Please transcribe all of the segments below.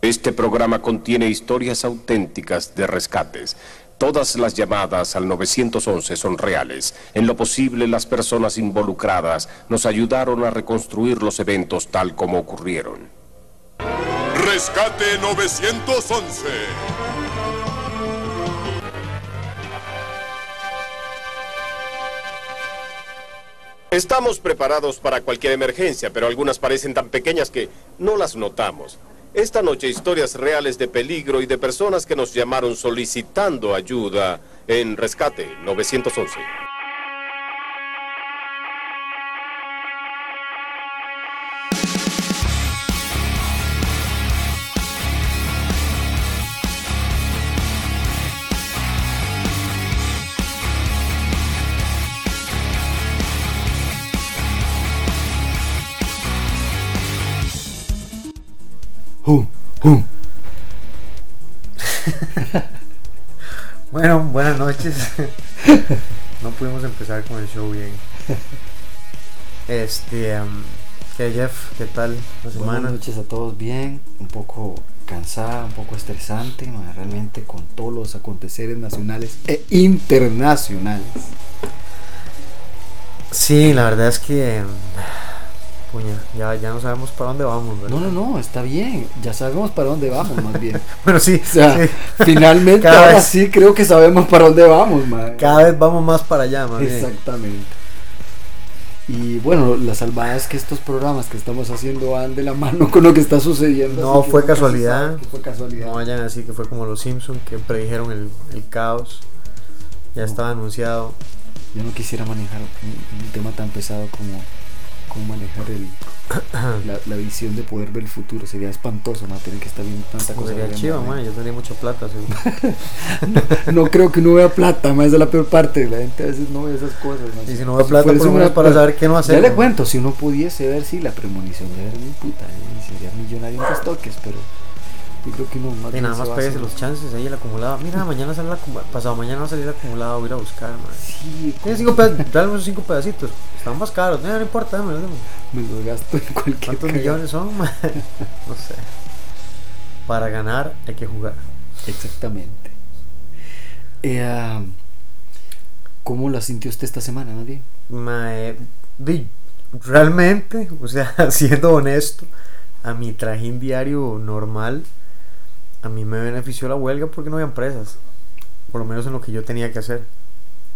Este programa contiene historias auténticas de rescates. Todas las llamadas al 911 son reales. En lo posible, las personas involucradas nos ayudaron a reconstruir los eventos tal como ocurrieron. Rescate 911. Estamos preparados para cualquier emergencia, pero algunas parecen tan pequeñas que no las notamos. Esta noche historias reales de peligro y de personas que nos llamaron solicitando ayuda en Rescate 911. bueno, buenas noches. no pudimos empezar con el show bien. Este, ¿qué Jeff? ¿Qué tal la semana? Buenas noches a todos bien, un poco cansada, un poco estresante, realmente con todos los aconteceres nacionales e internacionales. Sí, la verdad es que Puña, ya, ya no sabemos para dónde vamos, ¿verdad? No, no, no, está bien. Ya sabemos para dónde vamos, más bien. bueno, sí. O sea, finalmente ahora sí creo que sabemos para dónde vamos, man. Cada vez vamos más para allá, man. Exactamente. Y bueno, la salvada es que estos programas que estamos haciendo van de la mano con lo que está sucediendo. No fue casualidad. fue casualidad. No vayan así que fue como los Simpsons que predijeron el, el caos. Ya estaba anunciado. Yo no quisiera manejar un tema tan pesado como cómo manejar el, la, visión de poder ver el futuro. Sería espantoso, ¿no? Tener que estar viendo tanta cosa. Sería chido, man. Yo tendría mucha plata, no, creo que uno vea plata, más es la peor parte. La gente a veces no ve esas cosas. Y si no ve plata, por lo para saber qué no hacer. Ya le cuento, si uno pudiese ver, sí, la premonición de ver mi puta, eh, sería millonario en toques, pero yo creo que no más Y nada más pégase los chances ahí el acumulado. Mira, mañana sale el acumulado. Pasado mañana va a salir el acumulado. Voy a ir a buscar, man. Sí, cinco. Dale esos cinco pedacitos. Están más caros. No, no importa, me los Me los gasto en cualquier ¿Cuántos millones son, man? no sé. Para ganar hay que jugar. Exactamente. Eh, ¿Cómo la sintió usted esta semana, nadie? Mae, realmente, o sea, siendo honesto, a mi trajín diario normal, a mí me benefició la huelga porque no había empresas. Por lo menos en lo que yo tenía que hacer.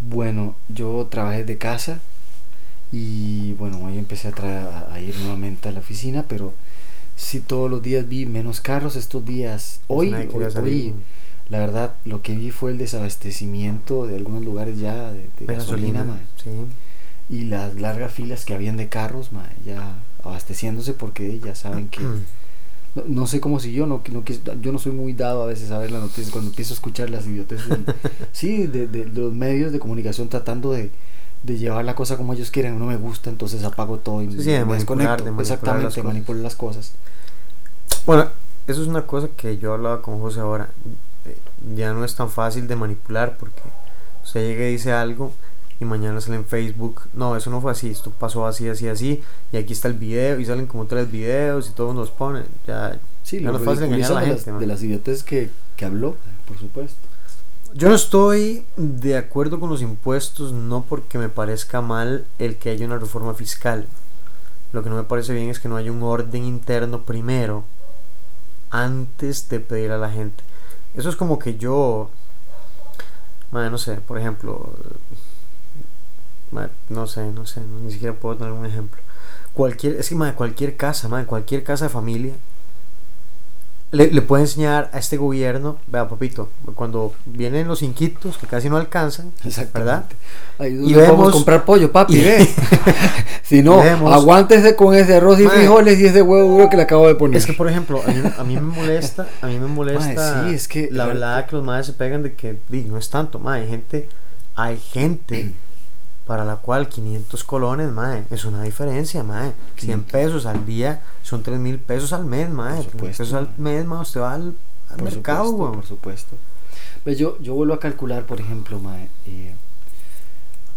Bueno, yo trabajé de casa y bueno, hoy empecé a, a ir nuevamente a la oficina, pero sí todos los días vi menos carros estos días. Hoy, hoy, la verdad, lo que vi fue el desabastecimiento de algunos lugares ya de, gasolina, y las largas filas que habían de carros, ya abasteciéndose porque ya saben que no, sé cómo si yo no, no yo no soy muy dado a veces a ver las noticias cuando empiezo a escuchar las idioteces sí de, de, los medios de comunicación tratando de, de, llevar la cosa como ellos quieren no me gusta entonces apago todo y me desconecto. exactamente manipulo las cosas. Bueno eso es una cosa que yo hablaba con José ahora. Eh, ya no es tan fácil de manipular porque usted llega y dice algo y mañana sale en Facebook, no, eso no fue así, esto pasó así, así, así, y aquí está el video, y salen como tres videos, y todos nos ponen, ya, sí, no es fácil engañar a la de gente. Las, de las idiotes que, que habló, por supuesto. Yo no estoy de acuerdo con los impuestos, no porque me parezca mal el que haya una reforma fiscal. Lo que no me parece bien es que no haya un orden interno primero, antes de pedir a la gente. Eso es como que yo, no sé, por ejemplo, no sé, no sé, ni siquiera puedo tener un ejemplo. Cualquier, es que de cualquier casa, madre, cualquier casa de familia, le, le, puede enseñar a este gobierno, vea papito, cuando vienen los inquitos que casi no alcanzan, ¿verdad? y vemos comprar pollo, papi, ve. si no, aguántese con ese arroz y frijoles y ese huevo duro que le acabo de poner. Es que por ejemplo, a mí, me molesta, a mí me molesta sí, es que la verdad que los madres se pegan de que no es tanto, madre, hay gente, hay gente para la cual 500 colones, mae, es una diferencia, mae. 100 pesos al día son 3 mil pesos al mes, mae. 3 pesos al mes, mae, usted va al, mercado, Por supuesto. Pues yo, yo vuelvo a calcular, por ejemplo, mae, eh,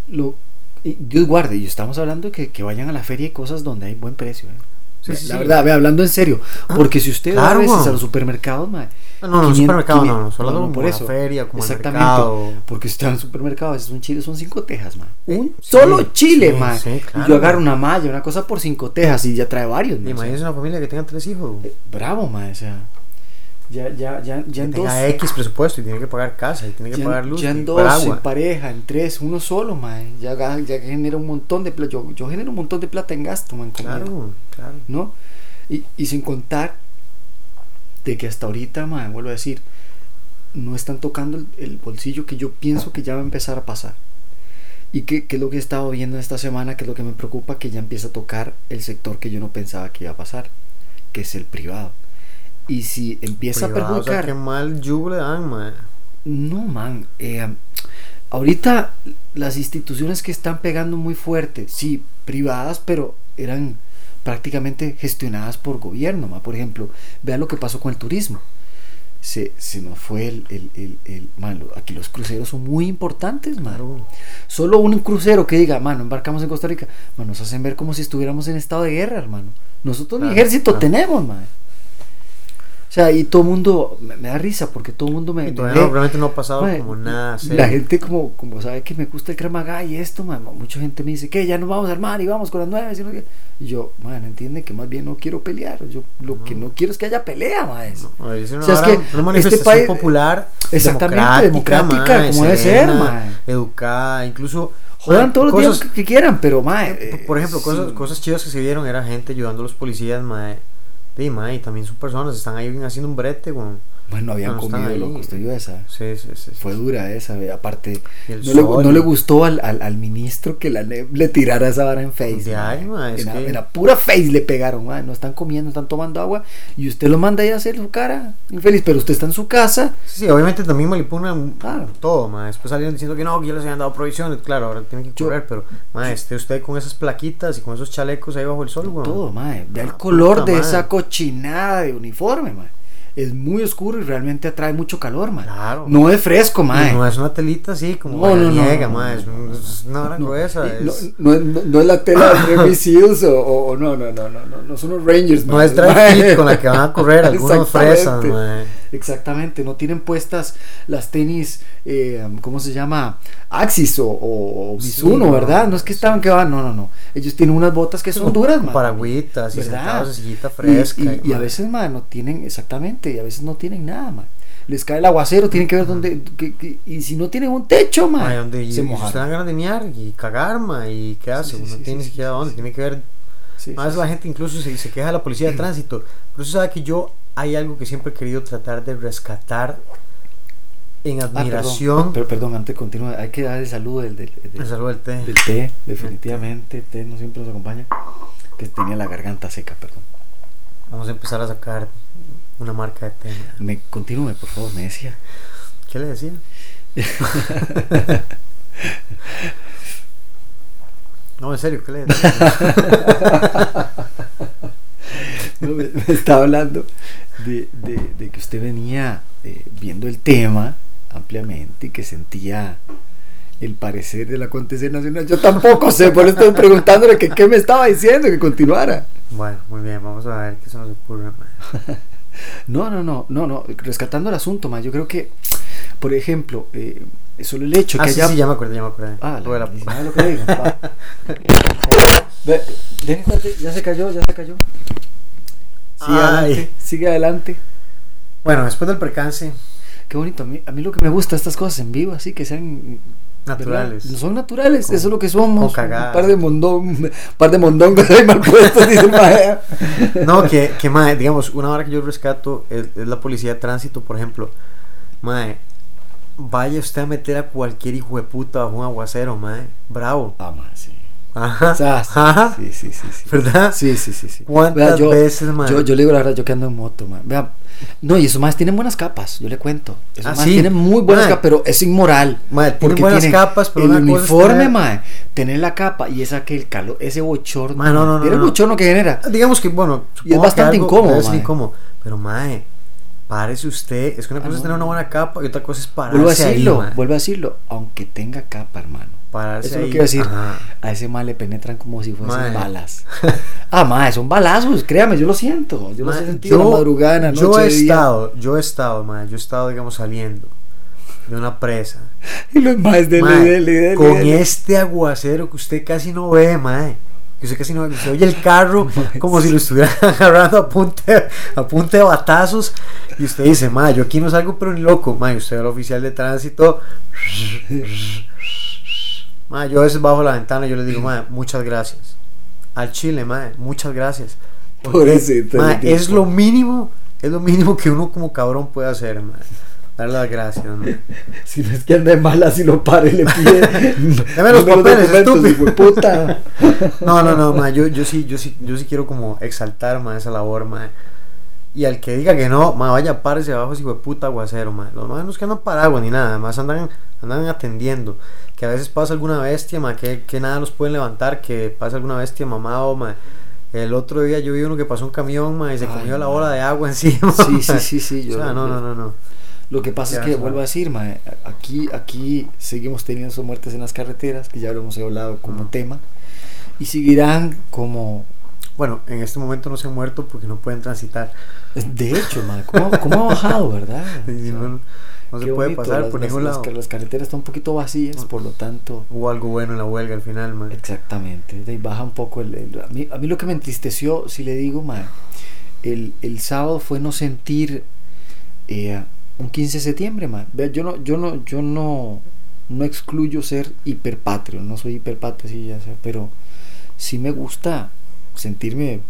lo, Dios guarde, y estamos hablando que, que vayan a la feria y cosas donde hay buen precio. ¿eh? Sí, sí, la sí. verdad, ve, hablando en serio. Porque si usted va a claro, veces weón. a los supermercados, mae, No, no, no, 500, supermercado no, 500, no, solo no, como por la eso. feria, como el Exactamente. mercado. Porque usted va al supermercado, veces un chile son cinco tejas, man. Un Sí, solo chile, sí, man. sí, y yo agarro man. una malla, una cosa por cinco tejas y ya trae varios, man. Imagínese una familia que tenga tres hijos. güey. bravo, man. O sea, ya, ya, ya, ya en dos. X presupuesto y tiene que pagar casa y tiene que Ya, pagar luz ya en y dos, pagar en agua. pareja, en tres, uno solo, man. Ya, ga- ya genera un montón de plata. Yo, yo genero un montón de plata en gasto, man. Claro, claro. ¿no? Y, y sin contar de que hasta ahorita, man, vuelvo a decir, no están tocando el, el bolsillo que yo pienso que ya va a empezar a pasar. Y que, que es lo que he estado viendo esta semana, que es lo que me preocupa, que ya empieza a tocar el sector que yo no pensaba que iba a pasar, que es el privado. Y si empieza Privado, a o sea, perjudicar... qué mal le dan, man. No, man. eh, ahorita las instituciones que están pegando muy fuerte, sí, privadas, pero eran prácticamente gestionadas por gobierno. man. Por ejemplo, vean lo que pasó con el turismo. Se, se nos fue el... el, el, el- man, lo- aquí los cruceros son muy importantes, man. Claro. Solo un crucero que diga, mano, embarcamos en Costa Rica, man, nos hacen ver como si estuviéramos en estado de guerra, hermano. Nosotros ni Claro, ejército claro. tenemos, man. O sea, y todo el mundo, me, me da risa porque todo el mundo me... Y me todavía ve- no, realmente no ha pasado como nada serio. La gente como, como sabe que me gusta el cremaga y esto, mae, mucha gente me dice que ya nos vamos a armar y vamos con las nueve. y yo, man, entiende que más bien no quiero pelear. Yo lo que no quiero es que haya pelea, mae. No, es una, O sea, es que una este manifestación país- popular, Exactamente, democrática, como debe ser, mae. educada, incluso Jodan todos los cosas- días que, que quieran, pero. Por- eh, Por ejemplo, cosas, sí. cosas chidas que se vieron era gente ayudando a los policías, mae. Mae, y también son personas, están ahí haciendo un brete, weón. Bueno, habían no comido, usted vio esa. Sí, sí. Fue dura esa, aparte. No le, no le gustó al, al, al ministro que la le, le tirara esa vara en face. Es en, la, que- en la pura face le pegaron. No están comiendo, están tomando agua. Y usted lo manda ahí a hacer su cara infeliz. Pero usted está en su casa. Sí, obviamente también manipulan Claro. todo. Después salieron diciendo que no, que ya les habían dado provisiones. Claro, ahora tienen que correr, pero, esté usted con esas plaquitas y con esos chalecos ahí bajo el sol, weón. Todo, mae. Vea el Ah, color puta de esa cochinada de uniforme, mae. Es muy oscuro y realmente atrae mucho calor, mae. Claro. No es fresco, mae. no es una telita así, como No, no, no, niega, no, mae. no, Es, no, un- no, es una hora No, gruesa. no, es- no, no, no es la tela de Navy Seals o, o- o no, no, no, no, no, no son los Rangers, No mae. es dry Mae. fit con la que van a correr algunos fresas, mae. Exactamente, no tienen puestas las tenis, eh, ¿cómo se llama? Axis o, o, Sí, Mizuno, no, ¿verdad? No es que estaban que van, no, no, no. Ellos tienen unas botas que son duras, man. Para agüitas y sentados en sillita Y- fresca. Y, y a veces, man, no tienen, exactamente, y a veces no tienen nada, man. Les cae el aguacero, tienen que ver dónde, que- que- y si no tienen un techo, man, Mae, donde y, se y mojan. usted dan ganas de miar y cagar, mae, y qué hace, sí, sí, tiene ni siquiera dónde, tiene que ver, más sí, la gente incluso se, se queja de la policía de tránsito, pero usted sabe que yo hay algo que siempre he querido tratar de rescatar en Ah, admiración, perdón, pero perdón, antes de continuar, hay que dar el saludo del, del, del- el saludo del té. del té, definitivamente, el té no siempre nos acompaña, que tenía la garganta seca, perdón. Vamos a empezar a sacar una marca de té. Me continúe, por favor, me decía. ¿Qué le decía? No, en serio, ¿qué le decía? No, me, me estaba hablando de, de- de que usted venía eh, viendo el tema ampliamente y que sentía el parecer del acontecer nacional. Yo tampoco sé, por eso estoy preguntándole que qué me estaba diciendo, que continuara. bueno, muy bien, vamos a ver qué se nos ocurre. No, no, no, no, no, rescatando el asunto, más yo creo que, por ejemplo, eh, solo el hecho Ah, que sí, haya... sí, ya me acordé, ya me acordé. Ah, la, la- ¿sabe lo que digo? Ya se cayó, ya se cayó. Sigue Ay. adelante, sigue adelante. Bueno, después del percance, Qué bonito, a mí, a mí lo que me gusta estas cosas en vivo, así que sean naturales. ¿verdad? Son naturales, Con- eso es lo que somos. Un par de mondón, un par de mondongos ahí mal puestos, dice mae. No, que, que mae, digamos, una hora que yo rescato es, es la policía de tránsito, por ejemplo. Mae, vaya usted a meter a cualquier hijo de puta bajo un aguacero, mae. Bravo. Ah, mae, sí. Ajá. O sea, Ajá. sí, sí, sí, sí. ¿Verdad? Sí, sí, sí, sí. ¿Cuántas Vea, yo, veces, mae? Yo, yo le digo la verdad, yo que ando en moto, man. Vea, no, y esos más tienen buenas capas, yo le cuento. Esos Ah, más sí. tienen muy buenas capas, pero es inmoral. Tienen porque buenas capas, pero el una es uniforme, mae, tener la capa y esa que el calor, ese bochorno. Mae, no, no, no, Mira el no. bochorno que genera. Digamos que, bueno, Y es bastante incómodo, mae. incómodo. Pero, mae, párese usted. Es que una Ah, cosa es no. tener una buena capa y otra cosa es pararse Vuelvo a ahí, decirlo, mae. vuelvo a decirlo, aunque tenga capa, hermano. Pararse Eso es lo que iba a decir. ajá. A ese mal le penetran como si fuesen balas. ah, mae, son balazos, créame, yo lo siento. Yo los Ma, he sentido en la madrugada, en la noche, yo he día. estado, yo he estado, ma, yo he estado, digamos, saliendo de una presa. Y los más de dele, con este aguacero que usted casi no ve, mae. Que usted casi no ve, usted oye el carro como si lo estuvieran agarrando a punta, a punta de batazos. Y usted dice, mae, yo aquí no salgo pero ni loco. Mae, usted al oficial de tránsito. Mae, yo a veces bajo la ventana y yo le digo, mae, muchas gracias. Al chile, mae, muchas gracias. Porque, Pobrecito, mae, el tipo. es lo mínimo, es lo mínimo que uno como cabrón puede hacer, mae. Darle las gracias, mae. Si no es que anda de mala, si lo para y le pide. Dame los papeles, estúpido. puta. No, no, no, ma, yo, yo sí, yo sí, yo sí quiero como exaltar, ma, esa labor, ma. Y al que diga que no, ma, vaya, párese abajo, hijo de puta aguacero, ma. Los más no es que andan paraguas ni nada, además andan, andan atendiendo. Que a veces pasa alguna bestia, ma, que, que nada los pueden levantar, que pasa alguna bestia mamado, ma. El otro día yo vi uno que pasó un camión, ma, y se Ay, comió la ma. bola de agua encima. Sí, ma. sí, sí, sí, yo o sea, no, no, no, no. Lo que pasa Ya, es que, vuelvo a decir, mae, aquí, aquí seguimos teniendo muertes en las carreteras, que ya lo hemos hablado como tema, y seguirán como... Bueno, en este momento no se han muerto porque no pueden transitar. De hecho, mae, ¿cómo, cómo ha bajado, verdad? O sea, no, no se puede bonito, pasar las, por ningún las lado. las carreteras están un poquito vacías, por lo tanto... Hubo algo bueno en la huelga al final, ma. Exactamente, de ahí baja un poco el... el- a, mí, a mí lo que me entristeció, si le digo, mae, el, el sábado fue no sentir eh, un 15 de septiembre. Vea, yo no, yo no, yo no, no excluyo ser hiperpatrio, no soy hiperpatrio, sí, ya sé, pero sí me gusta sentirme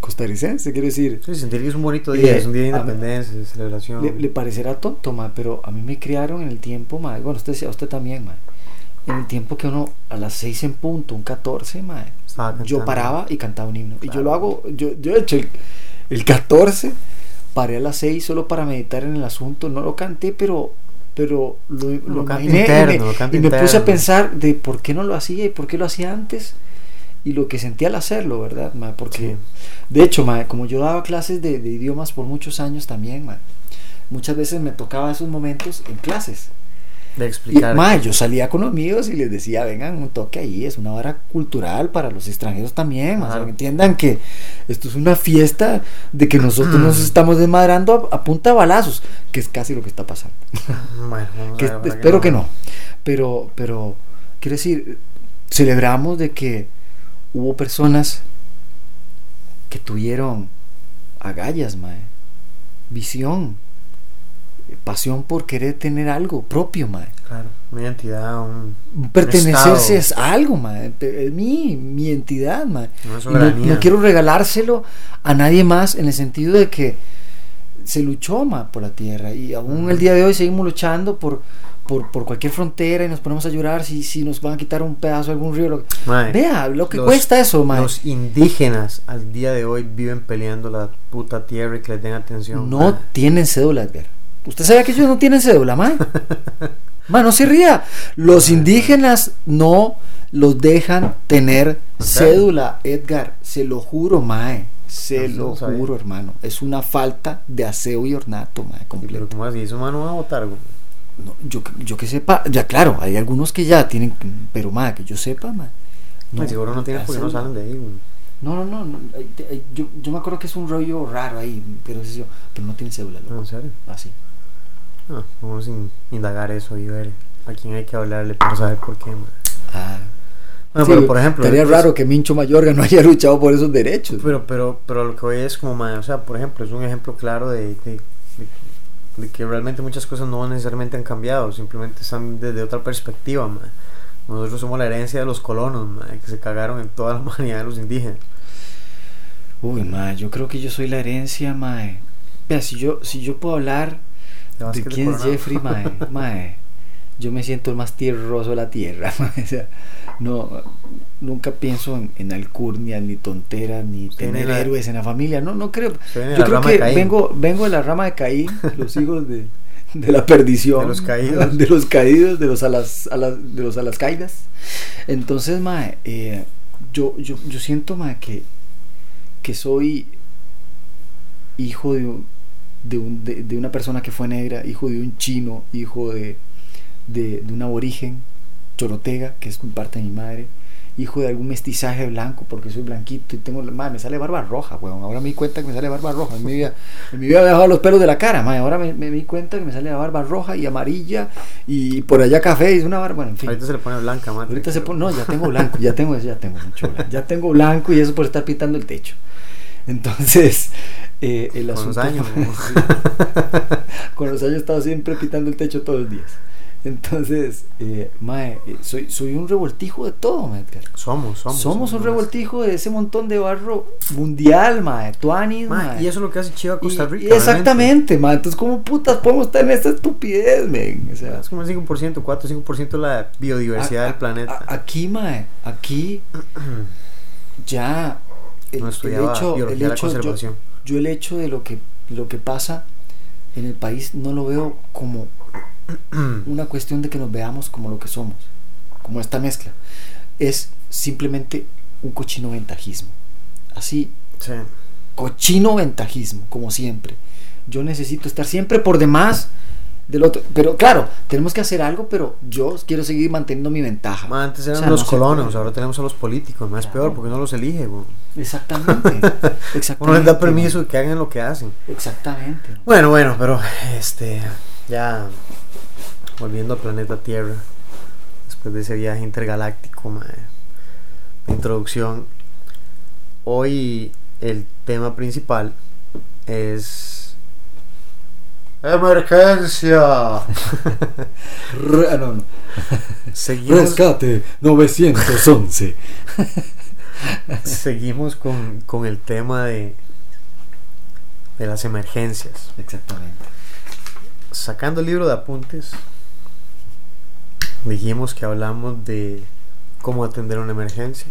costarricense, quiero decir. Sí, sentir que es un bonito Eh, día, es un día de independencia, de celebración. Le, le parecerá tonto, ma, pero a mí me criaron en el tiempo, ma, bueno, usted, usted también, ma, en el tiempo que uno a las 6 en punto, un 14, ma, yo paraba y cantaba un himno. Y yo Claro. lo hago, yo, yo he hecho el, el 14, paré a las 6 solo para meditar en el asunto, no lo canté, pero pero lo, lo Lo imaginé y interno, me- lo y me puse a pensar de por qué no lo hacía y por qué lo hacía antes y lo que sentía al hacerlo, ¿verdad? ma? Porque, Sí. de hecho, ma, como yo daba clases de, de idiomas por muchos años también, ma, muchas veces me tocaba esos momentos en clases. De Y, explicar. ma, yo salía con los míos y les decía, vengan, un toque ahí, es una hora cultural para los extranjeros también, ma, o sea, que entiendan que esto es una fiesta de que nosotros nos estamos desmadrando a, a punta de balazos, que es casi lo que está pasando. Bueno, Que ver, ojalá espero que no. Pero, pero, quiero decir, celebramos de que hubo personas que tuvieron agallas, mae, visión, pasión por querer tener algo propio, mae. Claro, una identidad, un. Pertenecerse estado. es algo, mae. Mi, mi entidad, mae. No, soberanía. no quiero regalárselo a nadie más en el sentido de que se luchó ma, por la tierra y aún el día de hoy seguimos luchando por, por, por cualquier frontera y nos ponemos a llorar si, si nos van a quitar un pedazo de algún río. lo- Vea lo que los- cuesta eso. Los indígenas al día de hoy viven peleando la puta tierra y que les den atención. No tienen cédula, Edgar. ¿Usted sabía que ellos no tienen cédula, mae? Ma, no se ría. Los indígenas no los dejan tener cédula, Edgar. Se lo juro, mae. Se No, lo no juro, hermano. Es una falta de aseo y ornato, mae, Sí, Pero completo. como así, eso mano va a votar. No, yo, yo que sepa, ya claro, hay algunos que ya tienen, pero mae, que yo sepa, mae. No, seguro no tienen porque no salen de ahí, güey. No, no, no, no, hay- te- hay- yo, yo me acuerdo que es un rollo raro ahí, pero, es eso, pero no tiene cédula, No, loco. en serio. Así. No, vamos a in- indagar eso y ver a quién hay que hablarle para saber por qué, mae. Ah. Bueno, Sí, pero por ejemplo. Estaría es- raro que Mincho Mayorga no haya luchado por esos derechos. Pero, pero, pero lo que voy es como, mae, o sea, por ejemplo, es un ejemplo claro de, de, de- de que realmente muchas cosas no necesariamente han cambiado, simplemente están desde otra perspectiva. Nosotros somos la herencia de los colonos, que se cagaron en toda la humanidad de los indígenas. Uy, mae, yo creo que yo soy la herencia, mae. Vea, si yo, si yo puedo hablar de quién es. Jeffrey, mae, mae, yo me siento el más tierroso de la tierra, mae. O sea, no, nunca pienso en, en alcurnias, ni tonteras, ni tener la- héroes en la familia. No, no creo. Yo creo que vengo, vengo de la rama de Caín, los hijos de, de la perdición. De los caídos. De los caídos, de los alas, alas- de los alas caídas. Entonces, mae, eh, yo, yo, yo siento, mae, que, que soy hijo de, un- de, un- de- de una persona que fue negra, hijo de un chino, hijo de, de, de un aborigen, chorotega, que es parte de mi madre, hijo de algún mestizaje blanco, porque soy blanquito y tengo, madre, me sale barba roja, weón. Ahora me di cuenta que me sale barba roja. En mi vida, en mi vida he dejado los pelos de la cara, madre. Ahora me, me, di cuenta que me sale la barba roja y amarilla y por allá café y es una barba, bueno, en fin. Ahorita se le pone blanca, madre. Ahorita se pone, no, ya tengo blanco, ya tengo, ya tengo mucho blanco. Ya tengo blanco y eso por estar pitando el techo. Entonces, eh, el con asunto. Los años, con los años he estado siempre pitando el techo todos los días. Entonces, eh, mae, soy, soy un revoltijo de todo, mae, Edgar. Somos, somos. Somos un revoltijo de ese montón de barro mundial, mae. Tuanis, Ma, mae. y eso es lo que hace Chiva Costa Rica. y exactamente, mae. Entonces, ¿cómo putas podemos estar en esta estupidez, men? O sea. Es como el 5%, 4 5% de la biodiversidad a- del planeta. a- aquí, mae, aquí ya el, no el hecho, el hecho yo, yo el hecho de lo que lo que pasa en el país no lo veo como una cuestión de que nos veamos como lo que somos, como esta mezcla. Es simplemente un cochino ventajismo. Así, Sí. cochino ventajismo, como siempre. Yo necesito estar siempre por demás del otro. Pero claro, tenemos que hacer algo, pero yo quiero seguir manteniendo mi ventaja. Antes eran O sea, los no colonos, ahora tenemos a los políticos. Más Claro. peor porque no los elige. Exactamente. Exactamente. Uno les da permiso de que hagan lo que hacen. Exactamente. Bueno, bueno, pero este, ya volviendo al planeta Tierra, después de ese viaje intergaláctico, de introducción, hoy el tema principal es emergencia. Ah, no, no. Seguimos, Rescate 911. seguimos con, con el tema de, de las emergencias. Exactamente. Sacando el libro de apuntes, dijimos que hablamos de cómo atender una emergencia,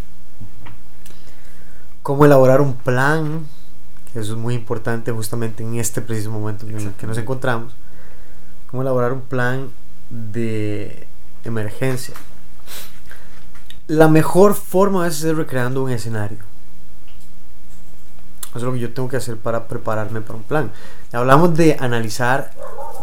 cómo elaborar un plan, que eso es muy importante justamente en este preciso momento en el que nos encontramos, cómo elaborar un plan de emergencia. La mejor forma es recreando un escenario. Eso es lo que yo tengo que hacer para prepararme para un plan. Hablamos de analizar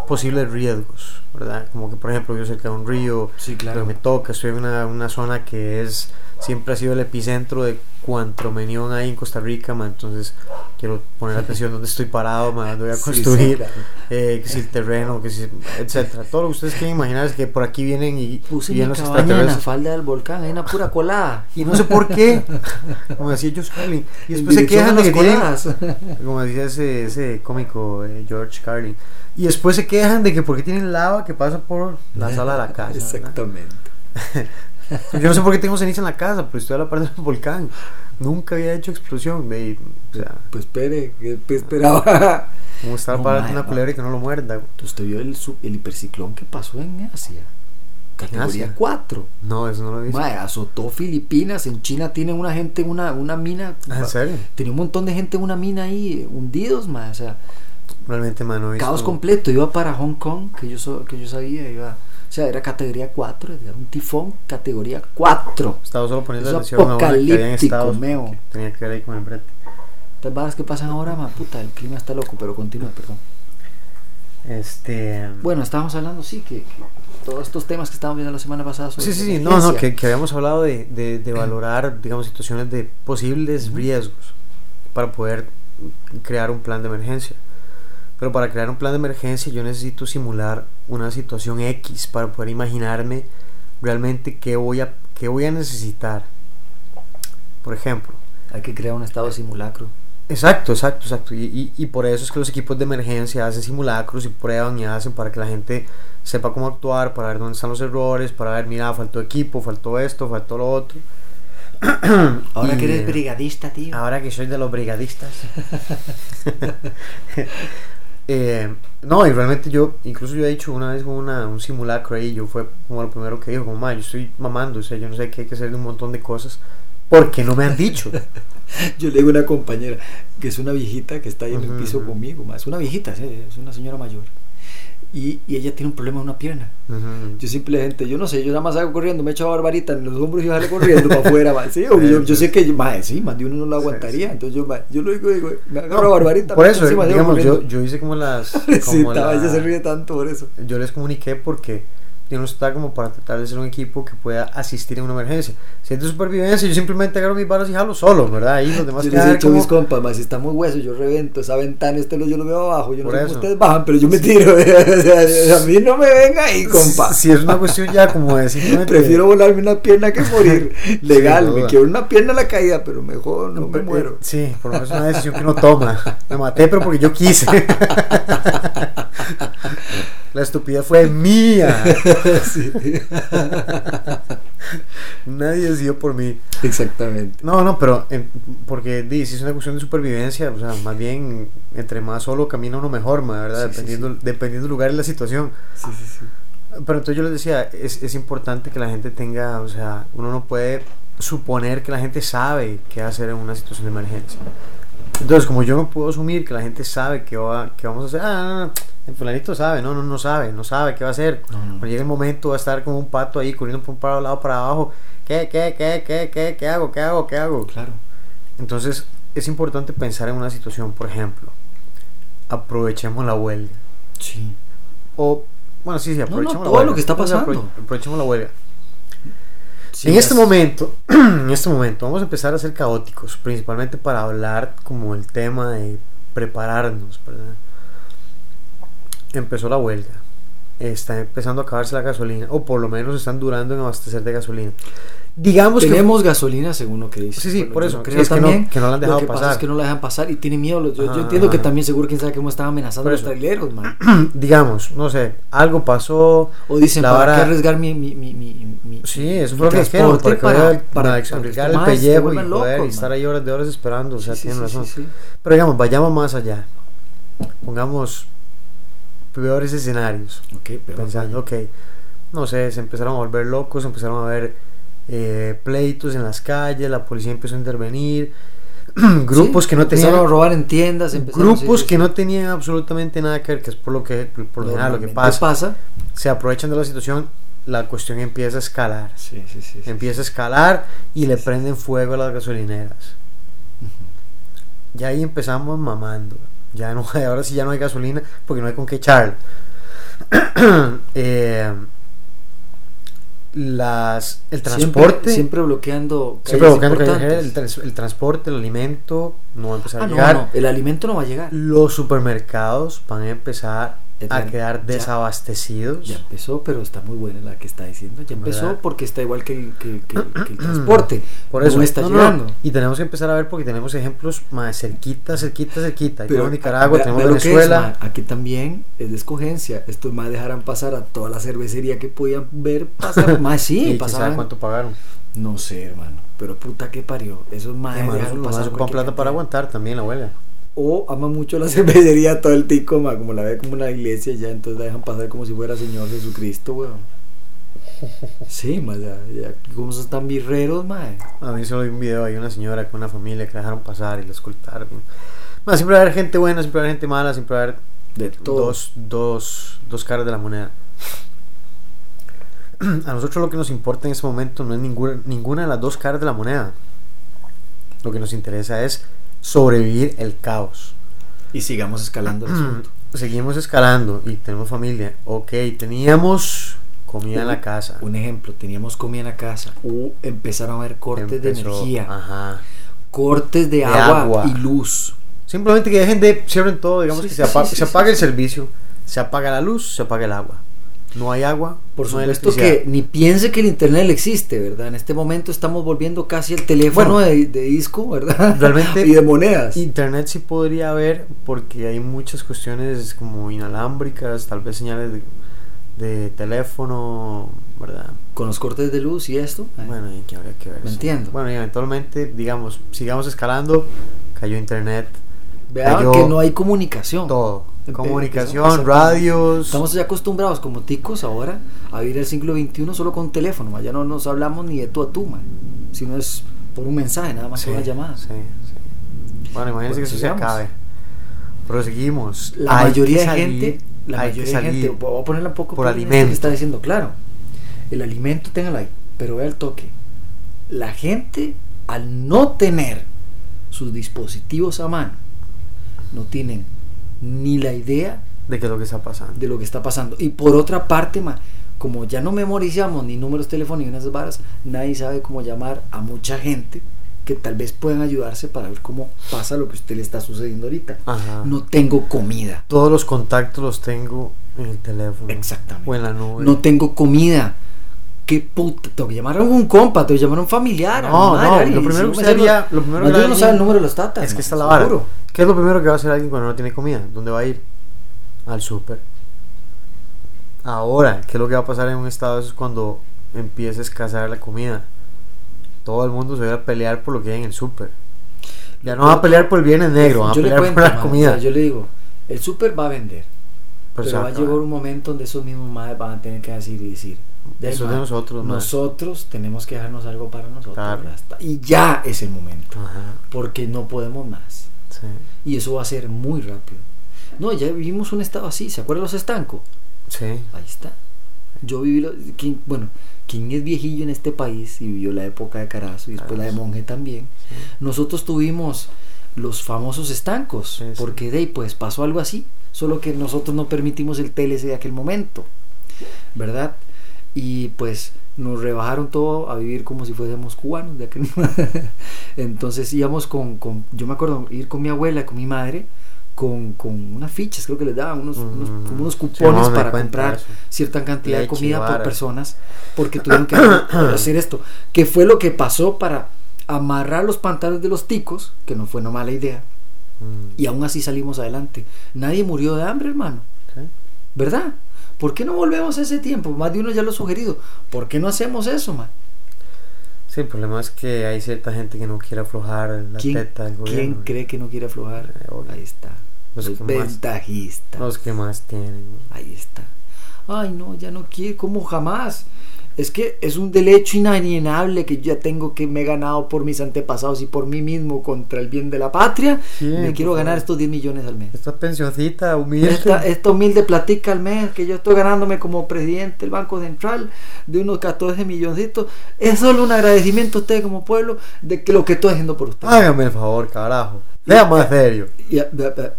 posibles riesgos, ¿verdad? Como que, por ejemplo, yo cerca de un río, Sí, pero me toca, estoy en una, una zona que es siempre ha sido el epicentro de cuanto menión hay en Costa Rica, ma, entonces quiero poner atención dónde estoy parado, ma, dónde voy a Sí, construir, sí, claro. eh, que si el terreno, que si, etcétera. Todo lo que ustedes quieren imaginar es que por aquí vienen y, Puse y vienen los en la falda del volcán, hay una pura colada. Y no sé por qué, como decía Josh Carlin. Y después se quejan de que tienen, como decía ese, ese cómico eh, George Carlin. Y después se quejan de que porque tienen lava que pasa por la sala de la casa. Exactamente. Yo no sé por qué tengo ceniza en la casa, pero estoy a la parte del volcán. Nunca había hecho explosión. o sea, Pues espere, que ¿qué esperaba? como estar No, para una culebra y que no lo muerda. ¿Usted vio el, el hiperciclón que pasó en Asia? Categoría Asia? 4. No, eso no lo he visto. Mae, azotó Filipinas. En China tienen una gente en una, una mina. Ah, ¿En serio? Tenía un montón de gente en una mina ahí, hundidos, mae. O sea, Realmente, man, no he visto. caos completo. Iba para Hong Kong, que yo, so- que yo sabía. Iba, o sea, era categoría 4. Era un tifón categoría 4. Estaba solo poniendo atención a una que apocalíptico, meo. porque Tenía que ver ahí con el brete. Estas balas que pasan ahora, ma puta, el clima está loco, pero continúa, perdón. Este. Bueno, estábamos hablando, sí, que, que todos estos temas que estábamos viendo la semana pasada. sobre Sí, sí, sí, no, no, que, que habíamos hablado de, de, de valorar, digamos, situaciones de posibles riesgos para poder crear un plan de emergencia. Pero para crear un plan de emergencia yo necesito simular una situación X para poder imaginarme realmente qué voy a, qué voy a necesitar. Por ejemplo, Hay que crear un estado de simulacro. Exacto, exacto, exacto. Y, y, y por eso es que los equipos de emergencia hacen simulacros y prueban y hacen para que la gente sepa cómo actuar, para ver dónde están los errores, para ver, mira, faltó equipo, faltó esto, faltó lo otro. Ahora Y, que eres eh, brigadista, tío. Ahora que soy de los brigadistas. Eh, no, y realmente yo, incluso yo he hecho una vez una, un simulacro ahí, yo fue como lo primero que dijo, como, "Ma, yo estoy mamando, o sea, yo no sé qué hay que hacer de un montón de cosas, porque no me han dicho. Yo le digo a una compañera que es una viejita que está ahí en el piso conmigo, ma, es una viejita, es una señora mayor. Y, y ella tiene un problema en una pierna. Ujú. Yo simplemente, yo no sé, yo nada más salgo corriendo, me echo a barbarita en los hombros y yo salgo corriendo para afuera. Sí, yo, yo sé que, ma, sí, más de uno no lo aguantaría. sí. Entonces yo, yo lo digo, digo, me agarro No, a barbarita. por eso, digamos, yo, yo hice como las... Sí, como la- ella se ríe tanto por eso. yo les comuniqué porque uno está como para tratar de ser un equipo que pueda asistir en una emergencia. Si es de supervivencia, yo simplemente agarro mis varas y jalo solo, ¿verdad? Ahí los demás Yo les he dicho como- mis compas, "Ma, si está muy hueso, yo revento esa ventana, este lo, yo lo veo abajo, yo no Por sé eso. cómo ustedes bajan, pero yo me tiro. O sea, a mí no me venga ahí, compa. Si es una cuestión ya como de simplemente... Prefiero volarme una pierna que morir. Legal, Sin me quiero una pierna a la caída, pero mejor no me Pero, muero. eh, Sí, por lo menos es una decisión que uno toma. Me maté, pero porque yo quise. La estupidez fue mía. Sí. Nadie decidió por mí. Exactamente. No, no, pero em, porque di, si es una cuestión de supervivencia, o sea, más bien entre más solo camina uno mejor, ma, ¿verdad? Sí, sí, dependiendo, dependiendo del lugar y la situación. Sí, sí, sí. Pero entonces yo les decía, es, es importante que la gente tenga, o sea, uno no puede suponer que la gente sabe qué hacer en una situación de emergencia. Entonces, como yo no puedo asumir que la gente sabe qué, va, qué vamos a hacer, ah, el fulanito sabe, no, no, no sabe, no sabe qué va a hacer. No, no. Cuando llegue el momento va a estar como un pato ahí corriendo por un para lado para abajo, ¿qué, qué, qué, qué, qué, qué hago, qué hago, qué hago? Claro. Entonces, es importante pensar en una situación, por ejemplo, aprovechemos la huelga. Sí. O, bueno, sí, sí, no, aprovechemos la todo huelga. lo que está pasando. apro- Aprovechemos la huelga. Sí, en este es- momento, en este momento, vamos a empezar a ser caóticos, principalmente para hablar como el tema de prepararnos, ¿verdad? Empezó la huelga. Está empezando a acabarse la gasolina, o por lo menos están durando en abastecer de gasolina. Digamos que Tenemos gasolina según lo que dice. Sí, sí, por yo eso. creo es que no- también, que no la han dejado lo que pasa pasar. es que no la dejan pasar y tiene miedo. Yo, yo Ajá, entiendo que también seguro quién sabe cómo están amenazando Por a los traileros, man. digamos, no sé, algo pasó. O dicen, ¿para vara- qué arriesgar mi, mi, mi, mi, Sí, eso fue lo que dijeron, transporte para, para, que arriesgar el pellejo y poder locos, y estar ahí horas de horas esperando, o sea, Sí, tienen sí, razón. sí. Pero digamos, vayamos más allá. Pongamos peores escenarios. Ok, pero pensando, ok, no sé, se empezaron a volver locos, empezaron a ver eh, pleitos en las calles, la policía empezó a intervenir, grupos Sí, que no empezaron tenían a robar en tiendas, grupos que no tenían absolutamente nada que ver, que es por lo que por lo general lo que pasa, se aprovechan de la situación, la cuestión empieza a escalar, Sí, sí, empieza a escalar y le prenden fuego a las gasolineras. Ya ahí empezamos mamando. Ya no hay, ahora sí ya no hay gasolina porque no hay con qué echarla. Eh, las, el transporte. Siempre, siempre bloqueando. siempre importantes. el, trans- el transporte, el alimento no va a empezar Ah, a no, llegar. no, el alimento no va a llegar. Los supermercados van a empezar a quedar ya- desabastecidos. Ya empezó, pero está muy buena la que está diciendo. Ya empezó ¿Verdad? porque está igual que el, que, que- que el transporte. Por eso no está no, no, llegando. Y tenemos que empezar a ver porque tenemos ejemplos más cerquita, cerquita, cerquita. Pero tenemos Nicaragua, tenemos es, Venezuela. aquí también es de escogencia. Estos más dejarán pasar a toda la cervecería que podían ver pasar. Más sí, pasaban. cuánto pagaron. No sé, hermano. Pero puta que parió. Esos más Además, dejaron más pasar cualquier plata para aguantar también la huelga. O aman mucho la cervecería todo el tico, ma, como la ve como una iglesia ya, entonces la dejan pasar como si fuera Señor Jesucristo, weón. Sí, ma, ya, ya, como son tan birreros, ma. A mí solo vi un video, hay una señora con una familia que la dejaron pasar y la escoltaron. Bueno, siempre va a haber gente buena, siempre va a haber gente mala, siempre va a haber De todo. dos, dos, dos caras de la moneda. A nosotros lo que nos importa en ese momento no es ninguna, ninguna de las dos caras de la moneda. Lo que nos interesa es sobrevivir el caos. Y sigamos escalando el asunto. Seguimos escalando y tenemos familia. Ok, teníamos comida en la casa. Un ejemplo, teníamos comida en la casa. Uh, empezaron a haber cortes de energía, Ajá. cortes de, De agua, agua. y luz. Simplemente que dejen de, cierren todo, digamos Sí, que sí, se, apa- sí, sí, se sí, apaga sí, el sí. servicio, se apaga la luz, se apaga el agua. No hay agua, Por supuesto que ni piense que el internet existe, ¿verdad? En este momento estamos volviendo casi el teléfono Bueno, de, de disco, ¿verdad? realmente- y de monedas. Internet sí podría haber porque hay muchas cuestiones como inalámbricas, tal vez señales de, de teléfono, ¿verdad? Con los cortes de luz y esto. eh, Bueno, y que habría que ver. Me entiendo. Bueno, y eventualmente, digamos, sigamos escalando, cayó internet, Vean que no hay comunicación. todo. Comunicación, radios. Estamos ya acostumbrados como ticos ahora a vivir el siglo XXI solo con teléfono. ma. Ya no nos hablamos ni de tú a tú, sino es por un mensaje, nada más Sí, que una llamada. sí, sí. Bueno, imagínense que eso se acabe. Proseguimos. La Hay mayoría de salir, gente, la mayoría de gente, voy a ponerla un poco por alimento. que está diciendo, claro. El alimento téngalo ahí, pero vea el toque. La gente al no tener sus dispositivos a mano, no tienen ni la idea de qué es lo que está pasando. de lo que está pasando. Y por otra parte, ma, como ya no memorizamos ni números telefónicos ni esas varas, nadie sabe cómo llamar a mucha gente que tal vez puedan ayudarse para ver cómo pasa lo que a usted le está sucediendo ahorita. Ajá. No tengo comida. Todos los contactos los tengo en el teléfono. Exactamente. O en la nube. No tengo comida. ¿Qué puta? Te voy a llamar a un compa, te voy a llamar a un familiar. a No, mi madre, no, alguien. lo primero que lo primero no, que sabe el número de los tatas. Es que está la vara. ¿Qué es lo primero que va a hacer alguien cuando no tiene comida? ¿Dónde va a ir? Al súper. Ahora, ¿qué es lo que va a pasar en un estado de esos cuando empiece a escasear la comida? Todo el mundo se va a pelear por lo que hay en el súper. Ya no va a pelear por el viernes negro, van a pelear cuento, por la man, comida. yo le digo, el súper va a vender. Pero Pero va a a llegar un momento donde esos mismos madres van a tener que decir y decir. "Ve, Eso es de nosotros, ma". Nosotros tenemos que dejarnos algo para nosotros. Claro. basta". Y ya es el momento. Ajá, Porque no podemos más. sí. Y eso va a ser muy rápido. No, ya vivimos un estado así. ¿Se acuerdan los estancos? Sí. Ahí está. Yo viví, lo- quien- bueno, quien es viejillo en este país y vivió la época de Carazo y después la de. Monje también, nosotros tuvimos los famosos estancos, Sí, sí. porque de ahí pues pasó algo así, solo que nosotros no permitimos el TLC de aquel momento, ¿verdad? Y pues nos rebajaron todo a vivir como si fuésemos cubanos de aquel Entonces íbamos con, con- yo me acuerdo ir con mi abuela, con mi madre, con, con unas fichas, creo que les daban unos, unos, Mm. como unos Sí, cupones no, para comprar eso. cierta cantidad de comida por varas. personas, porque tuvieron que hacer esto. Que fue lo que pasó para amarrar los pantalones de los ticos, que no fue una mala idea, Mm, y aún así salimos adelante. Nadie murió de hambre, hermano, sí. ¿verdad? ¿Por qué no volvemos a ese tiempo? Más de uno ya lo ha sugerido. ¿Por qué no hacemos eso, man? Sí, el problema es que hay cierta gente que no quiere aflojar la ¿Quién, teta del gobierno. quién cree que no quiere aflojar? Eh. Ahí está. Los Los que más- ventajistas. Los que más tienen. Ahí está. Ay, no, ya no quiero, como jamás. Es que es un derecho inalienable que yo ya tengo que me he ganado por mis antepasados y por mí mismo contra el bien de la patria. Sí, me por quiero ganar estos 10 millones al mes. Esta pensioncita humilde. Esta, esta humilde platica al mes que yo estoy ganándome como presidente del Banco Central de unos 14 milloncitos. Es solo un agradecimiento a usted como pueblo de que lo que estoy haciendo por usted. Hágame el favor, carajo. Sea más serio. Y, a-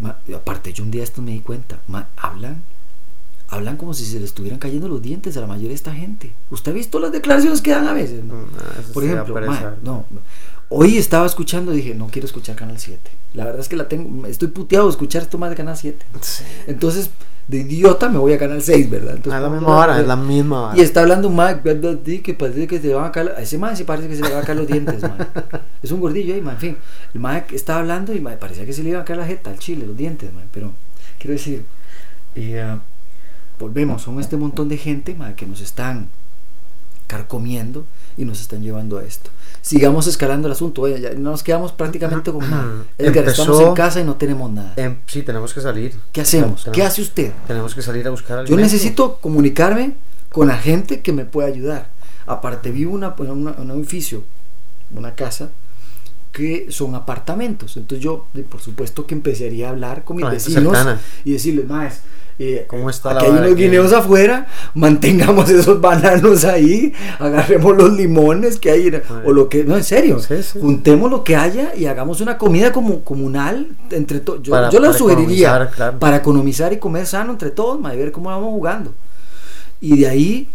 ma- y aparte, yo un día esto me di cuenta. hablan, hablan como si se les estuvieran cayendo los dientes a la mayoría de esta gente. ¿Usted ha visto las declaraciones que dan a veces? ma? Mm, Por ejemplo, no, hoy estaba escuchando, dije, no quiero escuchar Canal 7. La verdad es que la tengo, estoy puteado de escuchar esto más de Canal 7. Sí. Entonces, de idiota me voy a Canal 6, ¿verdad? Entonces, es la misma vara, es la misma vara. y está hablando un. Di que parece que se le van a caer. Ese Mike sí parece que se le van a caer los dientes, man. Es un gordillo ahí, man. En fin, el Mike estaba hablando y man, parecía que se le iba a caer la jeta al chile, los dientes, man. Pero, quiero decir, eh, volvemos, son este montón de gente, man, que nos están carcomiendo y nos están llevando a esto. Sigamos escalando el asunto, oye, ya no nos quedamos prácticamente con nada. Edgar, estamos Empezó- en casa y no tenemos nada. Em, sí, tenemos que salir. ¿Qué hacemos? Tenemos- ¿Qué hace usted? Tenemos que salir a buscar Yo alimento. necesito comunicarme con la gente que me pueda ayudar. Aparte, vivo una- una- en un edificio, una casa, que son apartamentos. Entonces yo, por supuesto que empezaría a hablar con mis Con gente vecinos y decirles, más, eh, ¿Cómo está la aquí hay unos aquí?" guineos afuera, mantengamos esos bananos ahí, agarremos los limones que hay, o lo que, no, en serio, Sí, sí. juntemos lo que haya y hagamos una comida como comunal entre todos. Yo, lo sugeriría economizar, claro. para economizar y comer sano entre todos, ma, y ver cómo vamos jugando. Y de ahí,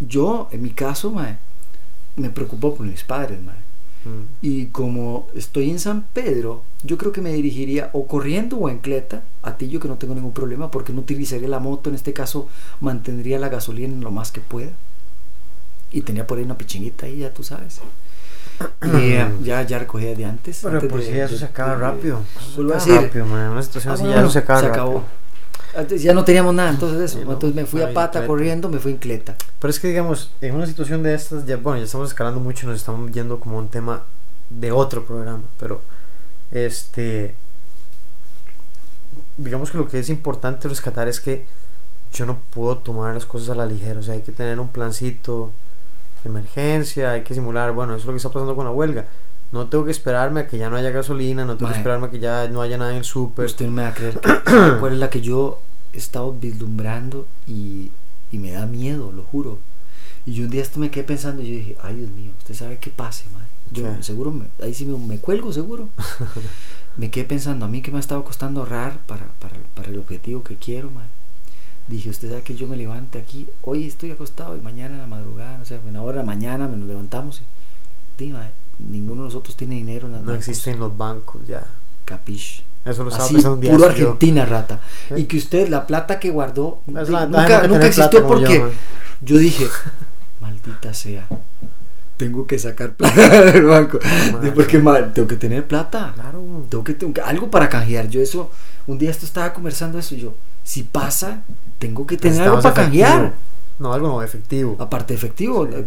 yo, en mi caso, ma, me preocupo por mis padres, ma. Mm. Y como estoy en San Pedro, yo creo que me dirigiría o corriendo o en cleta. A ti yo que no tengo ningún problema porque no utilizaría la moto. En este caso, mantendría la gasolina en lo más que pueda. Y tenía por ahí una pichinguita ahí, ya tú sabes. Y eh, ya, ya recogía de antes. Pero antes pues de- sí, eso de- se acaba de- rápido. Vuelvo a decir. rápido, man. Una situación Ah, así bueno, ya no se acaba se rápido. Antes ya no teníamos nada, entonces eso. Sí, no, entonces me fui a pata corriendo, me fui en cleta. Pero es que, digamos, en una situación de estas, ya, bueno, ya estamos escalando mucho nos estamos yendo como un tema de otro programa, pero este. Digamos que lo que es importante rescatar es que yo no puedo tomar las cosas a la ligera, o sea, hay que tener un plancito de emergencia, hay que simular, bueno, eso es lo que está pasando con la huelga. No tengo que esperarme a que ya no haya gasolina, no tengo Mae. que esperarme a que ya no haya nada en el súper. Usted no me va a creer que ¿sabe cuál es la que yo he estado vislumbrando y, y me da miedo, lo juro. Y yo un día esto me quedé pensando y yo dije, ay Dios mío, usted sabe qué pase, man. Yo ¿Qué? seguro, me- ahí sí me, me cuelgo seguro. me quedé pensando, a mí que me ha estado costando ahorrar para, para, para el objetivo que quiero, man. dije, usted sabe que yo me levante aquí, hoy estoy acostado y mañana en la madrugada, o sea, en la hora de la mañana me nos levantamos y, di, mae, ninguno de nosotros tiene dinero en las No bancos. existen los bancos ya. Capish. Eso lo estaba Así, pensando un día. puro así yo. Argentina, rata. ¿Eh? Y que usted, la plata que guardó, la nunca, nunca existió yo, porque man. yo dije, maldita sea, tengo que sacar plata del banco. Madre. Porque tengo que tener plata. Claro. Tengo que tengo que- algo para canjear. Yo eso, un día esto estaba conversando eso y yo, si pasa, tengo que tener algo Necesitamos para efectivo. No, algo no, efectivo. Aparte efectivo, Sí. eh,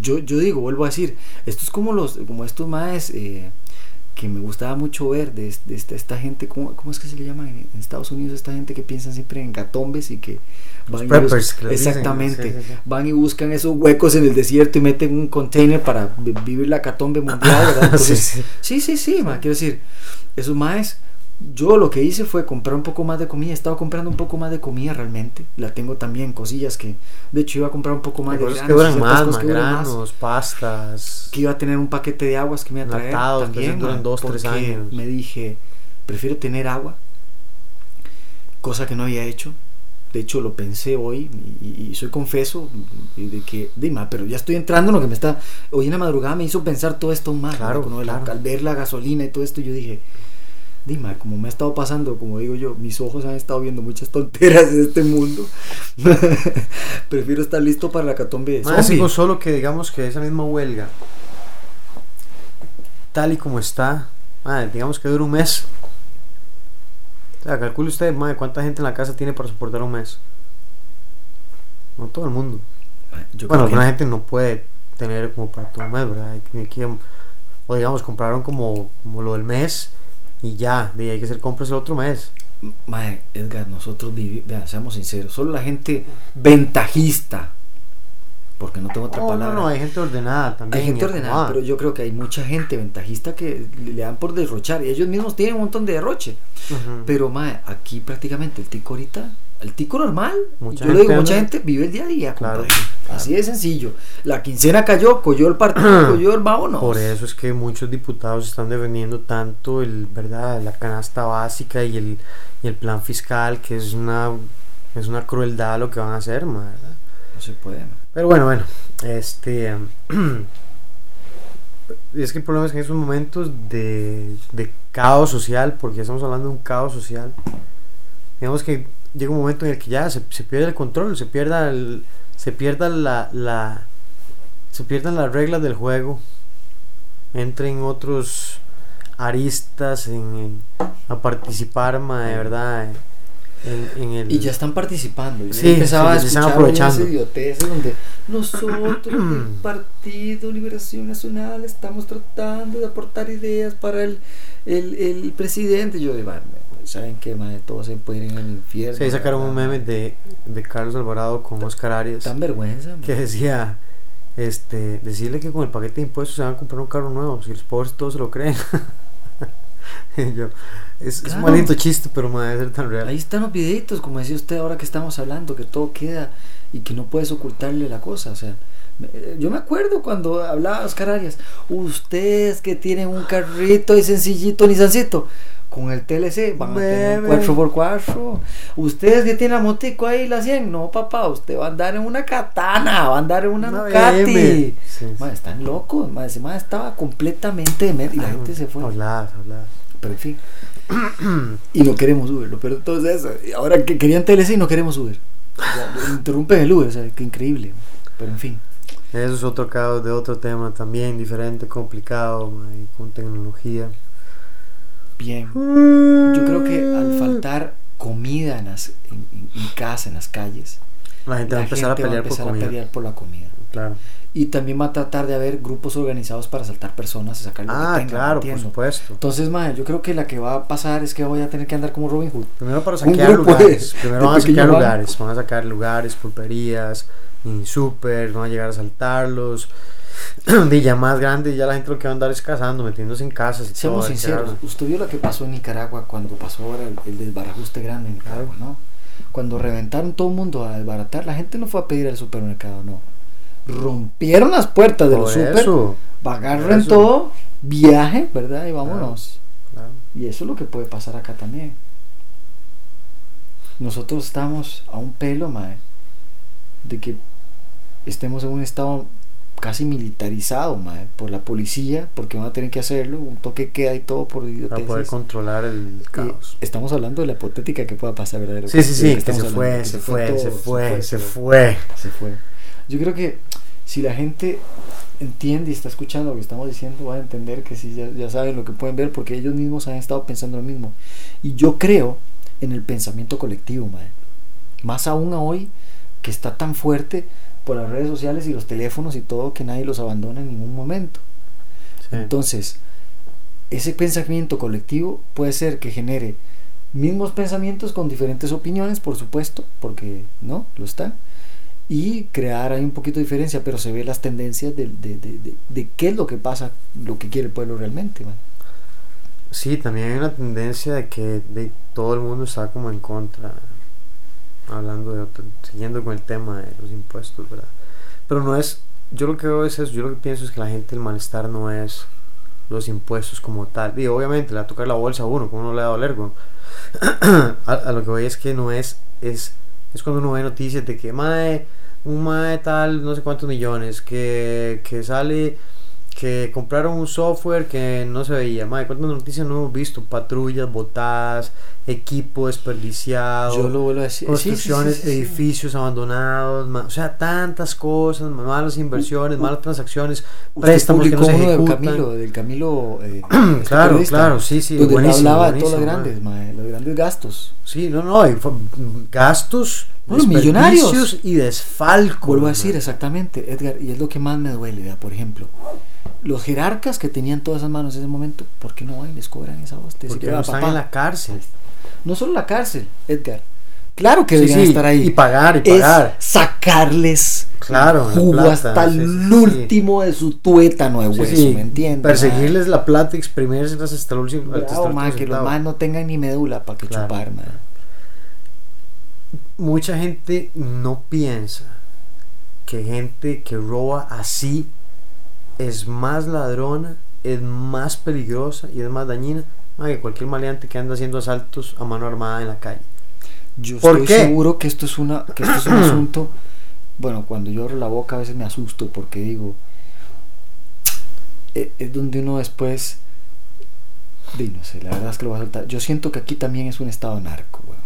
yo, yo digo, vuelvo a decir, esto es como los, como estos más que me gustaba mucho ver de, es- de esta, esta gente, ¿cómo, cómo es que se le llama en, en Estados Unidos? Esta gente que piensa siempre en gatombes y que Los van y preppers, bus- que les dicen. exactamente, Sí, sí, sí. van y buscan esos huecos en el desierto y meten un container para vi- vivir la catombe mundial, ¿verdad? Entonces, Sí, sí, sí, ma, quiero decir, esos más, yo lo que hice fue comprar un poco más de comida, estaba comprando un poco más de comida realmente, la tengo también, cosillas que, de hecho iba a comprar un poco más de granos, que duran más, que duran más, granos, pastas. que iba a tener un paquete de aguas que me iba a traer que también, duran dos, tres años. me dije, prefiero tener agua, cosa que no había hecho, de hecho lo pensé hoy y, soy confeso de que, dime, pero ya estoy entrando en lo que me está, hoy en la madrugada me hizo pensar todo esto más, Claro, claro. al ver la gasolina y todo esto, yo dije, dime, como me ha estado pasando, como digo yo, mis ojos han estado viendo muchas tonteras de este mundo, prefiero estar listo para la catombe Más digo solo que digamos que esa misma huelga, tal y como está, madre, digamos que dura un mes. O sea, calcule usted, madre, cuánta gente en la casa tiene para soportar un mes. No todo el mundo. Yo bueno, alguna gente no puede tener como para todo un mes, ¿verdad? Hay que- o digamos, compraron como, como lo del mes y ya, de hay que hacer compras el otro mes. Mae, Edgar, nosotros vivimos, vean, seamos sinceros, solo la gente ventajista, porque no tengo otra No, no, palabra. no, hay gente ordenada también. hay gente ordenada, pero yo creo que hay mucha gente ventajista que le dan por derrochar y ellos mismos tienen un montón de derroche. Pero mae, aquí prácticamente el tico ahorita, el tico normal, Mucha yo le digo, mucha gente vive el día a día, Claro, compadre. claro. Así de sencillo. La quincena cayó, cogió el partido, cogió el vámonos. Por eso es que muchos diputados están defendiendo tanto el, ¿verdad? la canasta básica y el, y el plan fiscal, que es una, es una crueldad lo que van a hacer, ¿verdad? No se puede, mae. Pero bueno, bueno, este... es que el problema es que en esos momentos de, de caos social, porque ya estamos hablando de un caos social, digamos que llega un momento en el que ya se, se pierde el control, se pierda el- se pierda la, la se pierdan las reglas del juego, entren otros aristas en, en- a participar, ma, de verdad, en, en el... Y ya están participando. Yo Sí, empezaba sí, a escuchar aprovechando. idioteces donde nosotros, el Partido Liberación Nacional, estamos tratando de aportar ideas para el, el, el presidente. Yo digo, "Vale, ¿saben qué, madre? Todos se pueden ir al infierno. Sí, sacaron un meme de, de Carlos Alvarado con Oscar Arias Tan vergüenza. que decía este decirle que con el paquete de impuestos se van a comprar un carro nuevo si los pobres todos se lo creen Y yo, es, es un Claro. maldito chiste pero me debe ser tan real Ahí están los videitos, como decía usted ahora que estamos hablando, que todo queda y que no puedes ocultarle la cosa. O sea, eh, yo me acuerdo cuando hablaba Oscar Arias, ustedes que tienen un carrito y sencillito Nissancito, con el TLC van a tener un Bebe. 4x4. Ustedes que tienen la motico ahí, la 100, no papá, usted va a andar en una katana, va a andar en una, Una Ducati. Sí, sí. Están locos, ese estaba completamente demente y la gente se fue. habladas habladas Pero en fin. y no queremos Uber, lo peor de todo es eso. Y ahora que querían TLC y no queremos Uber. O sea, interrumpen el Uber, o sea, qué increíble. Pero en fin. eso es otro caso de otro tema también diferente complicado y con tecnología Bien. Yo creo que al faltar comida en, las, en, en- en casa, en las calles, la gente va a empezar a gente va pelear por empezar a comida pelear por la comida. claro Y también va a tratar de haber grupos organizados para saltar personas y sacar lo ah que tengan, claro por supuesto Entonces, madre, yo creo que la que va a pasar es que voy a tener que andar como Robin Hood. Primero para saquear lugares. Primero van a saquear lugares. Van a sacar lugares, pulperías, mini super, van a llegar a saltarlos. De ya más grande, ya la gente lo que va a andar es cazando, metiéndose en casas y Seamos todo, sinceros, usted vio lo que pasó en Nicaragua cuando pasó ahora el, el desbarajuste grande en Nicaragua, ¿no? Cuando reventaron todo el mundo a desbaratar, la gente no fue a pedir al supermercado, no. Rompieron las puertas de los super, agarren todo, viaje, ¿verdad? Y vámonos. claro. Y eso es lo que puede pasar acá también. nosotros estamos a un pelo, mae, de que estemos en un estado casi militarizado, mae, por la policía, porque van a tener que hacerlo, un toque queda y todo por Para poder controlar el caos. estamos hablando de la hipotética que pueda pasar, ¿verdad? Sí, sí, sí, que se fue, se fue, se fue, se fue, se fue. Yo creo que si la gente entiende y está escuchando lo que estamos diciendo, va a entender que sí, ya, ya saben lo que pueden ver, porque ellos mismos han estado pensando lo mismo. Y yo creo en el pensamiento colectivo, mae. Más aún hoy que está tan fuerte por las redes sociales y los teléfonos y todo que nadie los abandona en ningún momento. Sí. Entonces, ese pensamiento colectivo puede ser que genere mismos pensamientos con diferentes opiniones, por supuesto, porque no, lo están, y crear ahí un poquito de diferencia, pero se ve las tendencias de, de, de, de, de qué es lo que pasa, lo que quiere el pueblo realmente. man. Sí, también hay una tendencia de que de, todo el mundo está como en contra, hablando de otro, siguiendo con el tema de los impuestos, ¿verdad? Pero no es, yo lo que veo es eso, yo lo que pienso es que la gente el malestar no es los impuestos como tal. Y obviamente le va a tocar la bolsa a uno, como no le da a doler, a, a lo que voy es que no es, es, es cuando uno ve noticias de que, mae, un mae tal, no sé cuántos millones, que, que sale que compraron un software que no se veía. Madre, ¿cuántas noticias no hemos visto? Patrullas botadas, equipo desperdiciado, Yo lo vuelvo a decir. construcciones, Sí, sí, sí, edificios abandonados, ma- o sea, tantas cosas, ma- malas inversiones, U- u- malas transacciones, préstamos que no se uno del ejecutan. Camilo, del Camilo. eh, este Claro, periodista, claro, sí, sí, donde buenísimo, hablaba de todos los buenísimo, grandes, los grandes gastos. Sí, no, no, gastos, Bueno, millonarios. y desfalco. Vuelvo a decir exactamente, Edgar, y es lo que más me duele, vea, por ejemplo, los jerarcas que tenían todas esas manos en ese momento, ¿por qué no van y les cobran esa hostia? Porque no "Ah, están papá, en la cárcel. No solo la cárcel, Edgar. Claro que Sí, estar ahí. y pagar, y es pagar. sacarles Claro, la jugo plata, hasta sí, el último de su tuétano de hueso, ¿me entiendes? Perseguirles la plata y exprimirlas hasta el último. que los más no tengan ni médula para que Claro. chupar, ma. Mucha gente no piensa que gente que roba así es más ladrona, es más peligrosa y es más dañina que cualquier maleante que anda haciendo asaltos a mano armada en la calle. Yo ¿Por estoy qué? seguro que esto es una que esto es un asunto. Bueno, cuando yo abro la boca a veces me asusto porque digo eh, es donde uno después no sé, la verdad es que lo voy a soltar. Yo siento que aquí también es un estado narco, weón.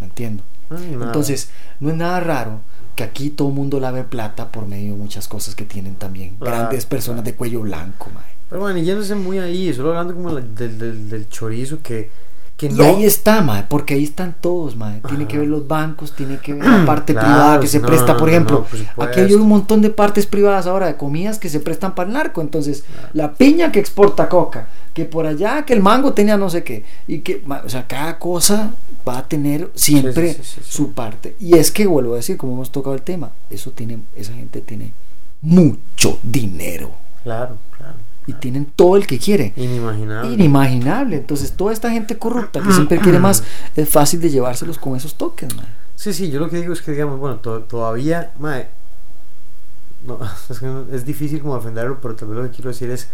¿Me entiendo? Ay. Entonces, no es nada raro que aquí todo el mundo lave plata por medio de muchas cosas que tienen también grandes personas de cuello blanco, mae. Pero bueno, y yéndose muy ahí, solo hablando como la- del, del, del chorizo que, que Y no. ahí está, mae, porque ahí están todos, mae. Tiene que ver los bancos, tiene que ver la parte Claro, privada que se no, presta, por ejemplo. no, aquí hay un montón de partes privadas ahora de comidas que se prestan para el narco. Entonces, la piña que exporta coca, que por allá que el mango tenía no sé qué, y que, o sea, cada cosa va a tener siempre Sí, sí, sí, sí, sí. su parte. Y es que vuelvo a decir, como hemos tocado el tema, eso tiene, esa gente tiene mucho dinero Claro, claro. Y tienen todo el que quiere Inimaginable. inimaginable. Entonces, toda esta gente corrupta que siempre quiere más, es fácil de llevárselos con esos toques, man. Sí, sí, yo lo que digo es que, digamos, bueno, to- todavía, mae, no, es, que es difícil como defenderlo, pero vez lo que quiero decir es,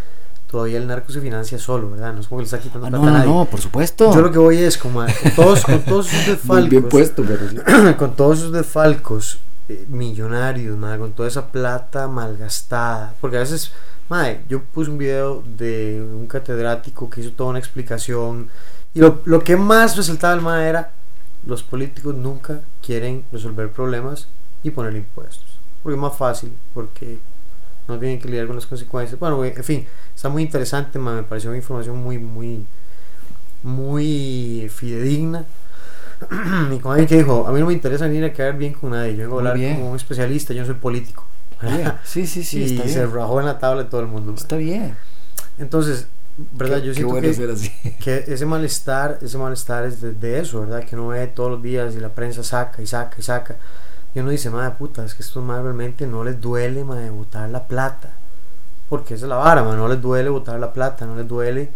todavía el narco se financia solo, ¿verdad? No es como que le está quitando Ah, plata no, a no, nadie. no, por supuesto. Yo lo que voy es, como, con todos, con todos sus desfalcos, Muy bien puesto, pero con todos sus desfalcos eh, millonarios, mae, con toda esa plata malgastada, porque a veces, mae, yo puse un video de un catedrático que hizo toda una explicación, y lo, lo que más resaltaba el mae era, los políticos nunca quieren resolver problemas y poner impuestos, porque es más fácil, porque no tienen que lidiar con las consecuencias. Bueno, en fin, está muy interesante, mae, me pareció una información muy, muy, muy fidedigna. y con alguien que dijo, a mí no me interesa venir a quedar bien con nadie, yo vengo a hablar bien. como un especialista, yo no soy político. Bien. Sí, sí, sí, y está se bien. rajó en la tabla de todo el mundo. Está bien. Entonces, ¿verdad? Qué- yo siento bueno que, ser así. que ese malestar, ese malestar es de, de eso, ¿verdad? Que uno ve todos los días y la prensa saca y saca y saca. Y uno dice, madre puta, es que estos madres realmente no les duele, madre, botar la plata. Porque esa es la vara, madre, no les duele botar la plata, no les duele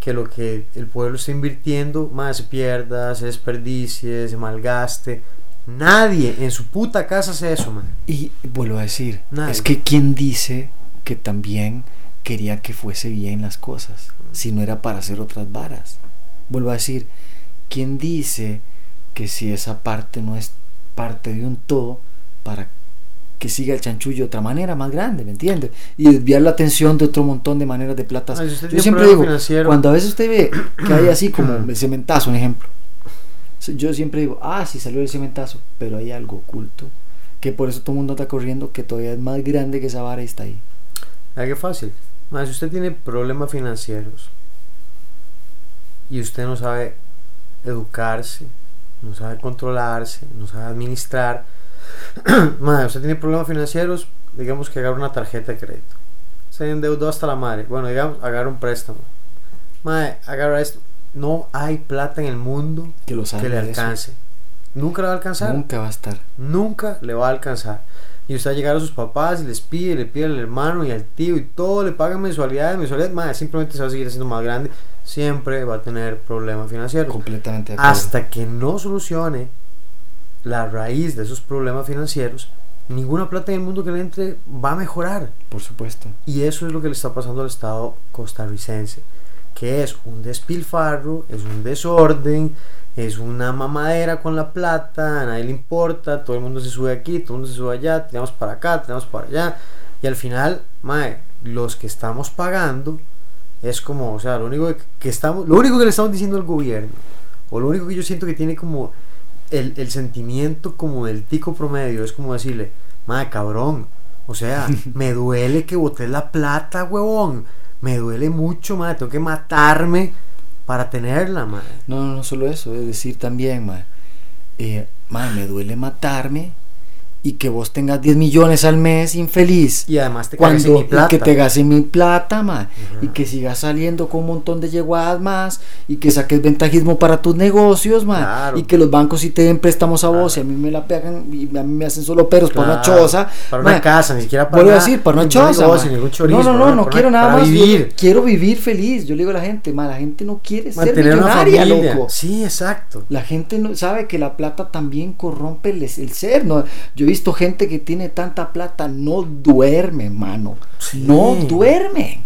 que lo que el pueblo está invirtiendo, más se pierda, se desperdicie, se malgaste. Nadie en su puta casa hace eso, man. Y vuelvo a decir, Nadie. es que quien dice que también quería que fuese bien las cosas, si no era para hacer otras varas. Vuelvo a decir, quien dice que si esa parte no es parte de un todo, para que siga el chanchullo de otra manera más grande, ¿me entiende? Y desviar la atención de otro montón de maneras de platas. Ah, si usted Yo siempre digo, financiero. cuando a veces usted ve que hay así como el cementazo, un ejemplo, yo siempre digo, ah, sí salió el cementazo, pero hay algo oculto, que por eso todo el mundo está corriendo, que todavía es más grande que esa vara y está ahí. Vea qué fácil. Ma, si usted tiene problemas financieros y usted no sabe educarse, no sabe controlarse, no sabe administrar, ma, usted tiene problemas financieros, digamos que agarra una tarjeta de crédito. Se endeudó hasta la madre. Bueno, digamos, agarra un préstamo. Ma, agarra esto. No hay plata en el mundo Que lo que le eso. alcance. Nunca le va a alcanzar Nunca va a estar. nunca le va a alcanzar. Y usted va a llegar a sus papás y les pide, le pide al hermano y al tío y todo, le pagan mensualidades, mensualidades, madre, simplemente se va a seguir haciendo más grande. Siempre va a tener problemas financieros. Completamente de. Hasta que no solucione la raíz de esos problemas financieros, ninguna plata en el mundo que le entre va a mejorar. Por supuesto. Y eso es lo que le está pasando al Estado costarricense, que es un despilfarro, es un desorden, es una mamadera con la plata, a nadie le importa, todo el mundo se sube aquí, todo el mundo se sube allá, tiramos para acá, tiramos para allá, y al final, mae, los que estamos pagando es como, o sea, lo único que, estamos, lo único que le estamos diciendo al gobierno, o lo único que yo siento que tiene como el, el sentimiento como del tico promedio, es como decirle, madre cabrón, o sea, me duele que boté la plata, huevón, me duele mucho, madre, tengo que matarme para tenerla, madre. No, no, no solo eso, es decir también, ma, eh, ma, me duele matarme y que vos tengas 10 millones al mes infeliz. Y además te cagas en Cuando mi plata. y que te gasten mi plata, ma, y que sigas saliendo con un montón de yeguadas más y que saques ventajismo para tus negocios, ma, Claro. y que los bancos sí te den préstamos a vos y a Claro. mí me la pegan y a mí me hacen solo peros para una Claro, choza, para ma, una casa, ni siquiera para a decir, para una choza. negocio, ningún chorizo, no, no, no, no quiero nada más. vivir. quiero vivir feliz. Yo le digo a la gente, ma, la gente no quiere ser Mantener una millonaria, familia. loco. Sí, exacto. La gente no sabe que la plata también corrompe el, el ser. No, yo he visto gente que tiene tanta plata, no duerme, mano. Sí. No duermen.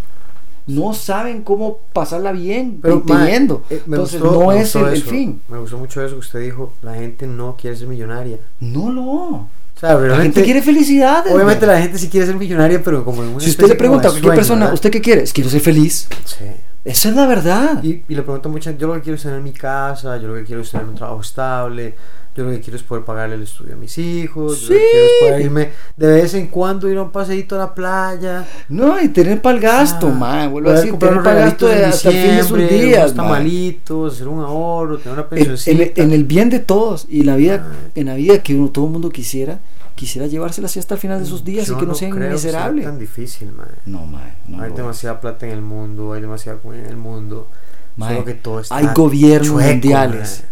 No saben cómo pasarla bien Pero teniendo. eh, Entonces gustó- no es el, el fin. Me gustó mucho eso que usted dijo, la gente no quiere ser millonaria. No lo. O sea, La gente quiere felicidad. obviamente la gente sí quiere ser millonaria, pero como en una Si usted le pregunta a cualquier persona, ¿verdad? ¿usted qué quiere? Es, Quiero ser feliz. Sí. Esa es la verdad. Y, y le pregunto a mucha gente, yo lo que quiero es tener mi casa, yo lo que quiero es tener un trabajo estable, yo lo que quiero es poder pagarle el estudio a mis hijos, yo lo que quiero es poder irme de vez en cuando ir a un paseíto a la playa. No, y tener para el gasto, Ah, man. Vuelvo a decir, comprar tener para el gasto de hasta el fin de sus días. unos man. tamalitos, hacer un ahorro, tener una en, pensioncita. en- en el bien de todos y en la vida Ah. en la vida que uno, todo el mundo quisiera quisiera llevársela así hasta el final de sus días Yo y que no, que sea tan difícil, mae. no mae no hay demasiada plata en el mundo, hay demasiada comida en el mundo. solo que todo está hay gobiernos chueco, mundiales.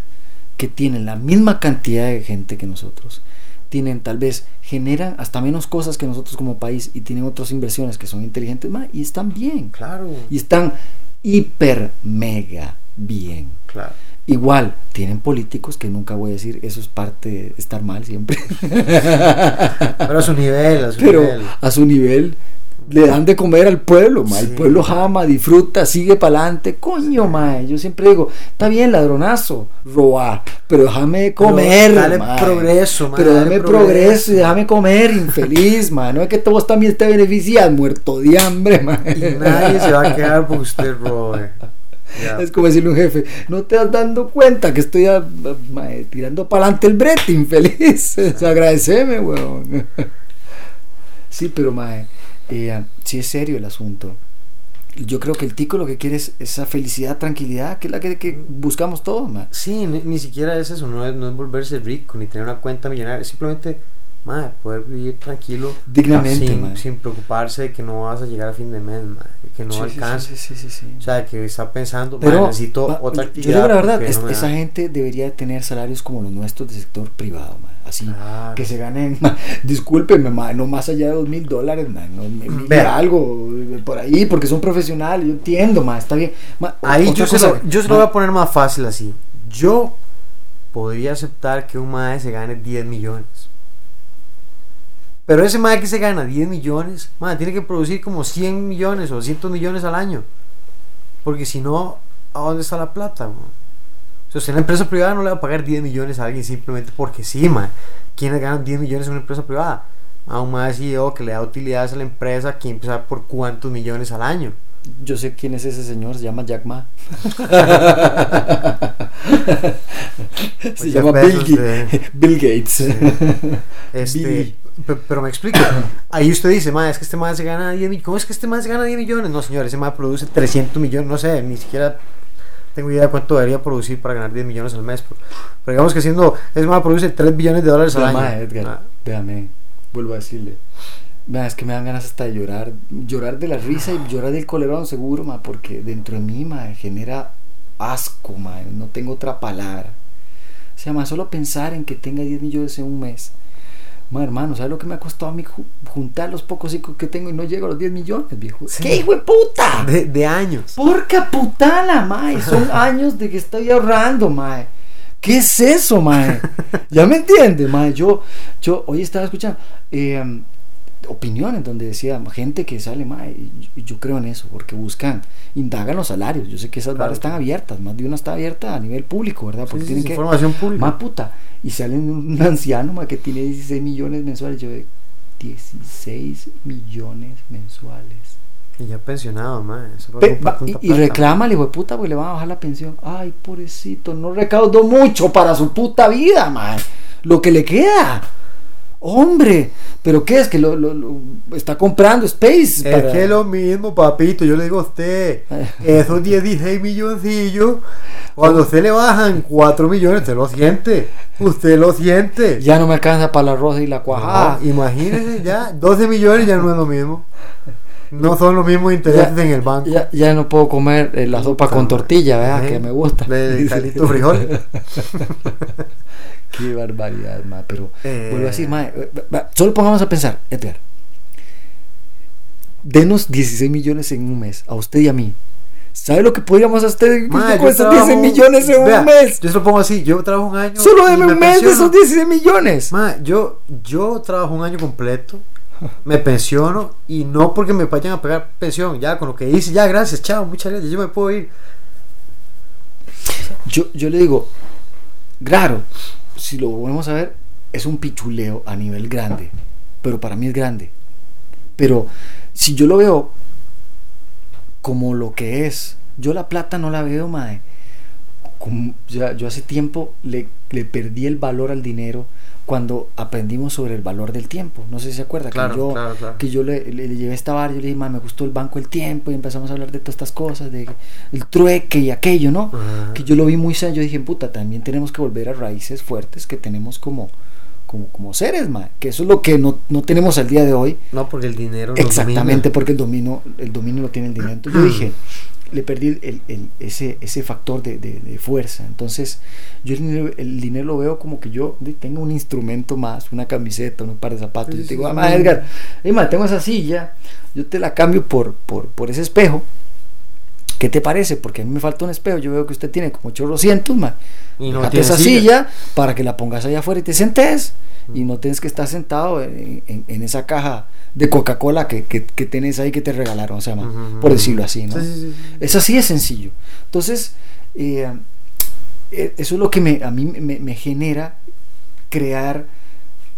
Que tienen la misma cantidad de gente que nosotros tienen tal vez generan hasta menos cosas que nosotros como país y tienen otras inversiones que son inteligentes mae, y están bien Claro, y están hiper mega bien claro. Igual, tienen políticos que nunca voy a decir, eso es parte de estar mal siempre. Pero a su nivel, a su Pero nivel. a su nivel le dan de comer al pueblo, ma. El Sí. pueblo jama, disfruta, sigue para adelante. Coño, ma. Yo siempre digo, está bien ladronazo, robar, pero déjame de comer. Pero dale ma. progreso, ma, Pero dale dame progreso. progreso y déjame comer, infeliz, ma. No es que todos también te benefician, muerto de hambre, ma. Y nadie se va a quedar porque usted robe. Ya. Es como decirle a un jefe, no te das dando cuenta que estoy a- ma, tirando para adelante el brete, infeliz. O sea, agradeceme, weón. Sí, pero mae, eh, sí es serio el asunto. Yo creo que el tico lo que quiere es esa felicidad, tranquilidad, que es la que, buscamos todos, mae. Sí, ni, ni siquiera es eso, no es, no es volverse rico, ni tener una cuenta millonaria, simplemente madre, poder vivir tranquilo Dignamente, sin, sin preocuparse de que no vas a llegar a fin de mes, madre, que no Sí. O sea, que está pensando, Pero "Mae, necesito otra yo actividad. digo la verdad, es- no esa da". gente debería tener salarios como los nuestros del sector privado, mae. así. Claro. Que se ganen, discúlpeme, no más allá de dos mil dólares, ma, no, Vea. algo por ahí, porque son profesionales, yo entiendo, ma, está bien. Ma, Ahí yo se, lo, yo se lo voy a poner más fácil así. Yo podría aceptar que un mae se gane 10 millones. Pero ese mae que se gana 10 millones, mae, tiene que producir como 100 millones o 200 millones al año. Porque si no, ¿a dónde está la plata? mo? O sea, usted en la empresa privada no le va a pagar 10 millones a alguien simplemente porque sí, ma. ¿Quiénes ganan 10 millones en una empresa privada? A un más CEO que le da utilidades a la empresa, ¿quién empieza por cuántos millones al año? Yo sé quién es ese señor, se llama Jack Ma. se llama Bill. Bill Gates. Sí. Este, Pero me explico. Ahí usted dice, ma, es que este más se gana 10 millones. ¿Cómo es que este más se gana 10 millones? No, señor, ese más produce 300 millones. No sé, ni siquiera tengo idea de cuánto debería producir para ganar 10 millones al mes. Pero, pero digamos que siendo, ese más produce 3 billones de dólares al Pero, año. Edgar, Ah, véame, vuelvo a decirle. Vea, es que me dan ganas hasta de llorar. Llorar de la risa y llorar del colerón, seguro, ma, porque dentro de mí, ma, genera asco, ma, no tengo otra palabra. O sea, ma, solo pensar en que tenga 10 millones en un mes. Ma, hermano, ¿sabes lo que me ha costado a mí ju- juntar los pocos hijos que tengo y no llego a los 10 millones, viejo? Sí. ¿Qué hijo de puta? de, de años. Porca putana, mae. Son años de que estoy ahorrando, mae. ¿Qué es eso, mae? ¿Ya me entiende, mae? Yo, yo hoy estaba escuchando eh, opiniones donde decía gente que sale, y yo, creo en eso, porque buscan, indagan los salarios. Yo sé que esas Claro. barras están abiertas, más de una está abierta a nivel público, ¿verdad? Sí, Porque sí, tienen es que. información pública. Más puta. Y salen un anciano, mae, que tiene 16 millones mensuales. Yo de 16 millones mensuales. Y ya pensionado, ma. Eso Pe- va- y, y al hijo de puta porque le van a bajar la pensión. Ay, pobrecito, no recaudó mucho para su puta vida, man. Lo que le queda. Hombre, pero ¿qué es? Que lo, lo- lo- está comprando Space. Es que lo mismo, papito. Yo le digo a usted, esos 16 milloncillos, cuando usted le bajan 4 millones, usted lo siente. Usted lo siente. Ya no me alcanza para la rosa y la cuajada. No, imagínese ya, 12 millones ya no es lo mismo. No son los mismos intereses Ya- en el banco. Ya, ya no puedo comer eh, la sopa con tortilla, ¿verdad? Que me gusta. De calito frijol. Qué barbaridad, ma. Pero Eh. vuelvo a decir, ma, eh, solo pongamos a pensar, Edgar. Denos 16 millones en un mes, a usted y a mí. ¿Sabe lo que podríamos hacer con esos trabajo- 16 millones en vea, un mes? Yo se lo pongo así, yo trabajo un año. Solo deme me un mes de esos 16 millones. Ma, yo, yo trabajo un año completo, me pensiono y no porque me vayan a pagar pensión, ya con lo que hice, ya gracias, chao, muchas gracias, yo me puedo ir. Yo, yo le digo, claro, si lo volvemos a ver, es un pichuleo a nivel grande, pero para mí es grande. Pero si yo lo veo como lo que es, yo la plata no la veo, mae. Como, ya- yo hace tiempo le, le perdí el valor al dinero cuando aprendimos sobre el valor del tiempo. No sé si se acuerda Claro, que yo, claro, claro. que yo le, le- le llevé esta bar, yo le dije, "Ma, me gustó el banco el tiempo y empezamos a hablar de todas estas cosas, de el trueque y aquello, ¿no? Que yo lo vi muy serio, yo dije, puta, también tenemos que volver a raíces fuertes que tenemos como, como, como seres, ma, que eso es lo que no, no tenemos al día de hoy, No, porque el dinero exactamente domina. porque el dominio, el dominio lo tiene el dinero. Entonces yo dije, le perdí el- el- ese, ese factor de, de- de fuerza. Entonces yo el dinero, el dinero lo veo como que yo tengo un instrumento más, una camiseta, un par de zapatos. Sí, yo te sí, digo, sí. "Ah, ma, Edgar, hey, tengo esa silla, yo te la cambio por, por, por ese espejo. ¿Qué te parece? Porque a mí me falta un espejo. Yo veo que usted tiene como 800, ma. Y no tiene esa silla. silla. para que la pongas allá afuera y te sentes. Y no tienes que estar sentado en, en- en esa caja de Coca-Cola que, que, que tenés ahí que te regalaron, o sea, por decirlo así, ¿no? Sí, sí, sí, sí. Es así de sencillo. Entonces, eh, eh, eso es lo que me, a mí me, me genera crear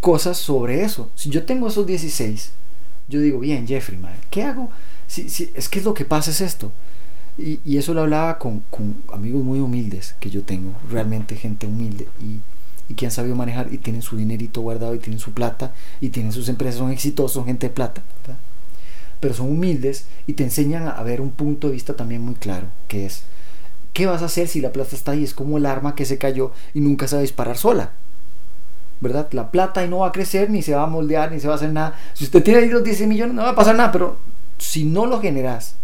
cosas sobre eso. Si yo tengo esos 16, yo digo, bien, Jeffrey, madre, ¿qué hago? Si, si, es que lo que pasa es esto. Y, y eso lo hablaba con, con amigos muy humildes que yo tengo, realmente gente humilde y, y que han sabido manejar y tienen su dinerito guardado y tienen su plata y tienen sus empresas, son exitosos, son gente de plata. ¿verdad? pero son humildes y te enseñan a ver un punto de vista también muy claro, que es, ¿qué vas a hacer si la plata está ahí? Es como el arma que se cayó y nunca se va a disparar sola. ¿Verdad? La plata ahí no va a crecer, ni se va a moldear, ni se va a hacer nada. Si usted tiene ahí los 10 millones, no va a pasar nada, pero si no lo generas,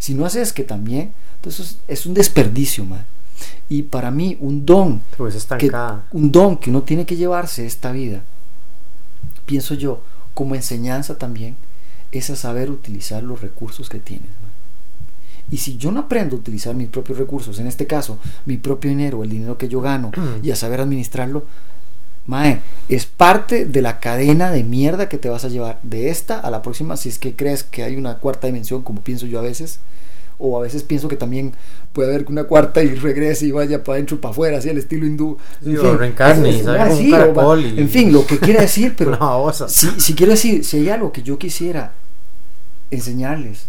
si no haces que también, entonces es un desperdicio, man. Y para mí, un don Pues que, un don que uno tiene que llevarse esta vida, pienso yo, como enseñanza también, es a saber utilizar los recursos que tienes. man. Y si yo no aprendo a utilizar mis propios recursos, en este caso, mi propio dinero, el dinero que yo gano, y a saber administrarlo, mae, es parte de la cadena de mierda que te vas a llevar de esta a la próxima, si es que crees que hay una cuarta dimensión, como pienso yo a veces, o a veces pienso que también puede haber que una cuarta y regrese y vaya para adentro, para afuera, así al estilo hindú. Sí, o reencarne, es- ¿sabes? ah, sí, o En fin, lo que quiera decir, pero si, si quiero decir, si hay algo que yo quisiera enseñarles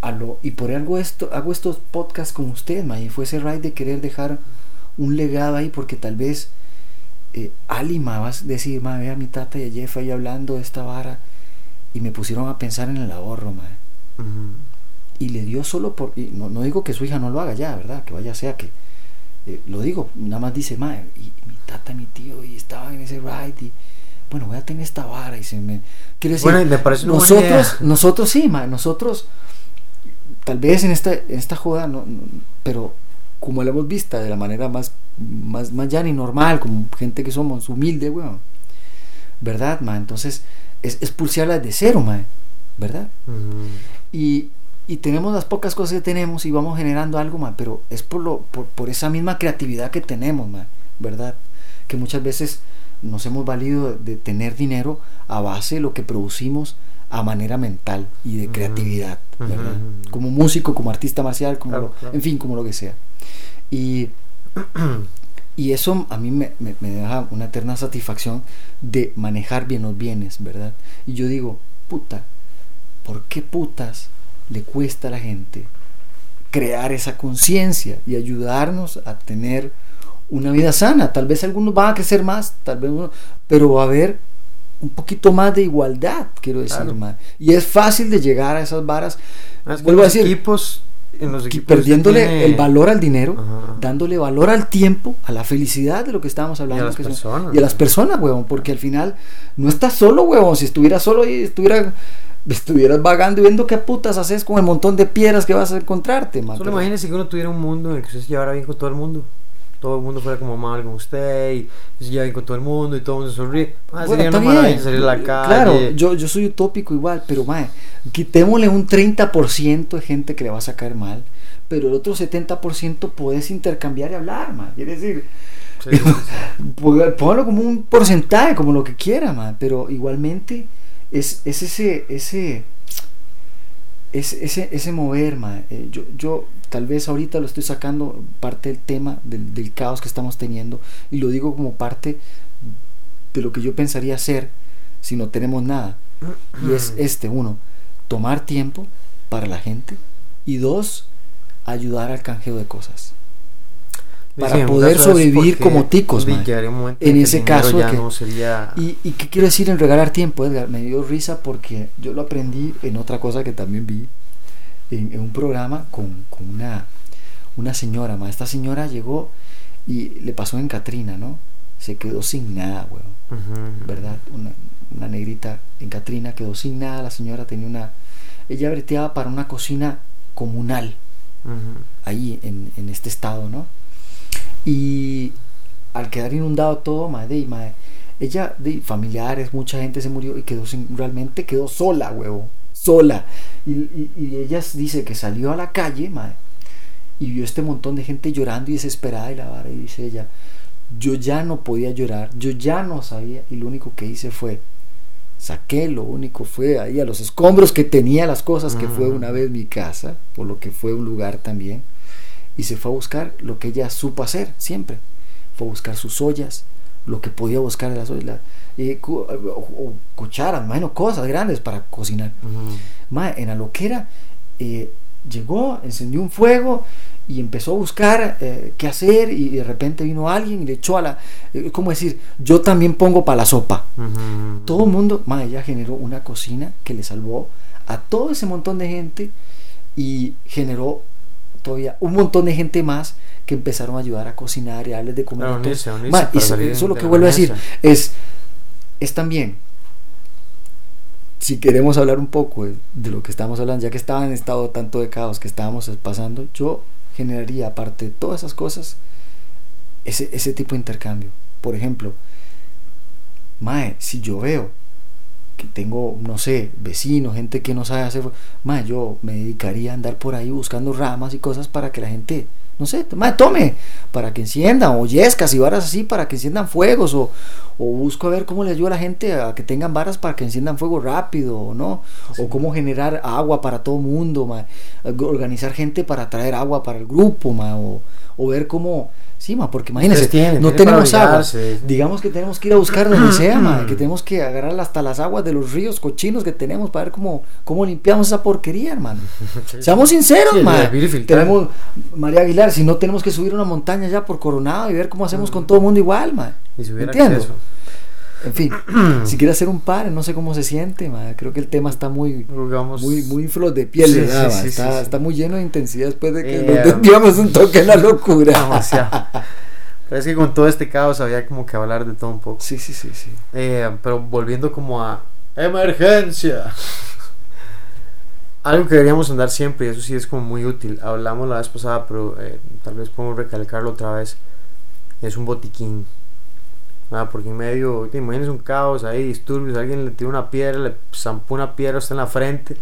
a lo, y por algo esto, hago estos podcasts con usted, ma, y fue ese de querer dejar un legado ahí, porque tal vez eh, Ali, ma, vas a decir, ma, ve a mi tata y a Jeff ahí hablando de esta vara, y me pusieron a pensar en el ahorro, ma, y le dio solo por, y no, no digo que su hija no lo haga ya, ¿verdad? Que vaya sea que, eh, lo digo, nada más dice, ma, y mi tata, mi tío, y estaba en ese ride, y bueno, voy a tener esta vara, y se me... Quiero decir, Bueno, me parece una buena nosotros, idea. nosotros sí, ma, nosotros, tal vez en esta, en esta joda, no, no, pero como la hemos visto de la manera más, más, más llana y normal, como gente que somos, humilde, weón, ¿verdad, ma? Entonces, es, es pulsearla de cero, ma, ¿verdad? Y, y tenemos las pocas cosas que tenemos y vamos generando algo más, pero es por, lo, por, por esa misma creatividad que tenemos, ma, ¿verdad? Que muchas veces nos hemos valido de tener dinero a base de lo que producimos a manera mental y de creatividad, ¿verdad? Como músico, como artista marcial, como Claro, lo- claro. en fin, como lo que sea. Y, y eso a mí me, me, me deja una eterna satisfacción de manejar bien los bienes, ¿verdad? Y yo digo, puta, ¿por qué putas le cuesta a la gente crear esa conciencia y ayudarnos a tener una vida sana? Tal vez algunos van a crecer más, tal vez uno, pero va a haber un poquito más de igualdad, quiero decir, Claro. Y es fácil de llegar a esas varas. Es que Vuelvo a decir, equipos, en los que equipos perdiéndole tiene- el valor al dinero, Ajá. dándole valor al tiempo, a la felicidad de lo que estábamos hablando. las que son- personas. y a las personas, huevón, porque al final no estás solo, huevón. Si estuvieras solo y estuviera, estuvieras vagando y viendo qué putas haces con el montón de piedras que vas a encontrarte, man. Solo imagínese que uno tuviera un mundo en el que usted se llevara bien con todo el mundo. Todo el mundo fuera como amable con usted y se con todo el mundo y todo el mundo se sonríe. Ah, Bueno, sería una bien. salir a la calle. Claro, yo, yo soy utópico igual, pero mae, quitémosle un 30% de gente que le va a sacar mal, pero el otro 70% puedes intercambiar y hablar, mae. Quiere decir, Sí, sí, sí. Pon- Póngalo como un porcentaje, como lo que quiera, man, pero igualmente es, es ese, ese, es, ese, ese mover, man. Eh, yo, yo tal vez ahorita lo estoy sacando parte del tema del, del caos que estamos teniendo y lo digo como parte de lo que yo pensaría hacer si no tenemos nada. Y es este, uno, tomar tiempo para la gente y dos, ayudar al canjeo de cosas. Para Sí, en poder sobrevivir como ticos, man. llegaría un momento En el ese caso que- no sería ¿Y, ¿Y qué quiero decir en regalar tiempo, Edgar? Me dio risa porque yo lo aprendí en otra cosa que también vi, en, en un programa con, con una, una señora. ma. Esta señora llegó y le pasó en Katrina, ¿no? Se quedó sin nada, weón. ¿Verdad? Una, una negrita en Katrina quedó sin nada. La señora tenía una. Ella breteaba para una cocina comunal ahí en, en este estado, ¿no? Y al quedar inundado todo, madre, y madre, ella, de familiares, mucha gente se murió y quedó sin, realmente quedó sola, huevo, sola. Y, y- y ella dice que salió a la calle, madre, y vio este montón de gente llorando y desesperada y la vara, y dice ella, yo ya no podía llorar, yo ya no sabía, y lo único que hice fue, saqué lo único fue ahí a los escombros que tenía las cosas, que fue una vez mi casa, por lo que fue un lugar también, y se fue a buscar lo que ella supo hacer siempre. Fue a buscar sus ollas, lo que podía buscar de las ollas, la- eh, cu- o- o cucharas, bueno, cosas grandes para cocinar. Ma, en la loquera eh, llegó, encendió un fuego y empezó a buscar eh, qué hacer y de repente vino alguien y le echó a la... eh, ¿Cómo decir? Yo también pongo para la sopa. Todo el mundo, ma, ella generó una cocina que le salvó a todo ese montón de gente y generó todavía un montón de gente más que empezaron a ayudar a cocinar y a darles de comer. A unirse, a unirse y eso, eso es lo que vuelvo a decir, es, es también, si queremos hablar un poco de, de lo que estamos hablando, ya que estaba en estado tanto de caos que estábamos pasando, yo generaría, aparte de todas esas cosas, ese, ese tipo de intercambio. Por ejemplo, Mae, si yo veo que tengo, no sé, vecinos, gente que no sabe hacer, mae, yo me dedicaría a andar por ahí buscando ramas y cosas para que la gente, no sé, mae, tome, para que enciendan, o yescas y varas así, para que enciendan fuegos, o, o, o busco a ver cómo le ayuda a la gente a que tengan varas para que enciendan fuego rápido, ¿no? O cómo generar agua para todo mundo, ma. organizar gente para traer agua para el grupo, ma. o, o ver cómo Sí, ma, porque imagínense, no tenemos agua. Digamos que tenemos que ir a buscar donde sea, ma, que tenemos que agarrar hasta las aguas de los ríos cochinos que tenemos para ver cómo, cómo limpiamos esa porquería, hermano. Seamos sinceros, ma. Tenemos, María Aguilar, si no tenemos que subir una montaña ya por Coronado y ver cómo hacemos con todo el mundo igual, ma. Y ¿Entiendes? En fin, si quiere hacer un par, no sé cómo se siente, ma. creo que el tema está muy, muy, muy flor de piel, está, está, muy lleno de intensidad después de que eh, nos un toque en la locura. Demasiado. Pero es que con todo este caos había como que hablar de todo un poco. Sí, sí, sí, sí. Eh, pero volviendo como a emergencia. Algo que deberíamos andar siempre, y eso sí es como muy útil. Hablamos la vez pasada, pero eh, tal vez podemos recalcarlo otra vez. Es un botiquín porque en medio, te un caos ahí, disturbios, alguien le tira una piedra, le zampó una piedra hasta en la frente.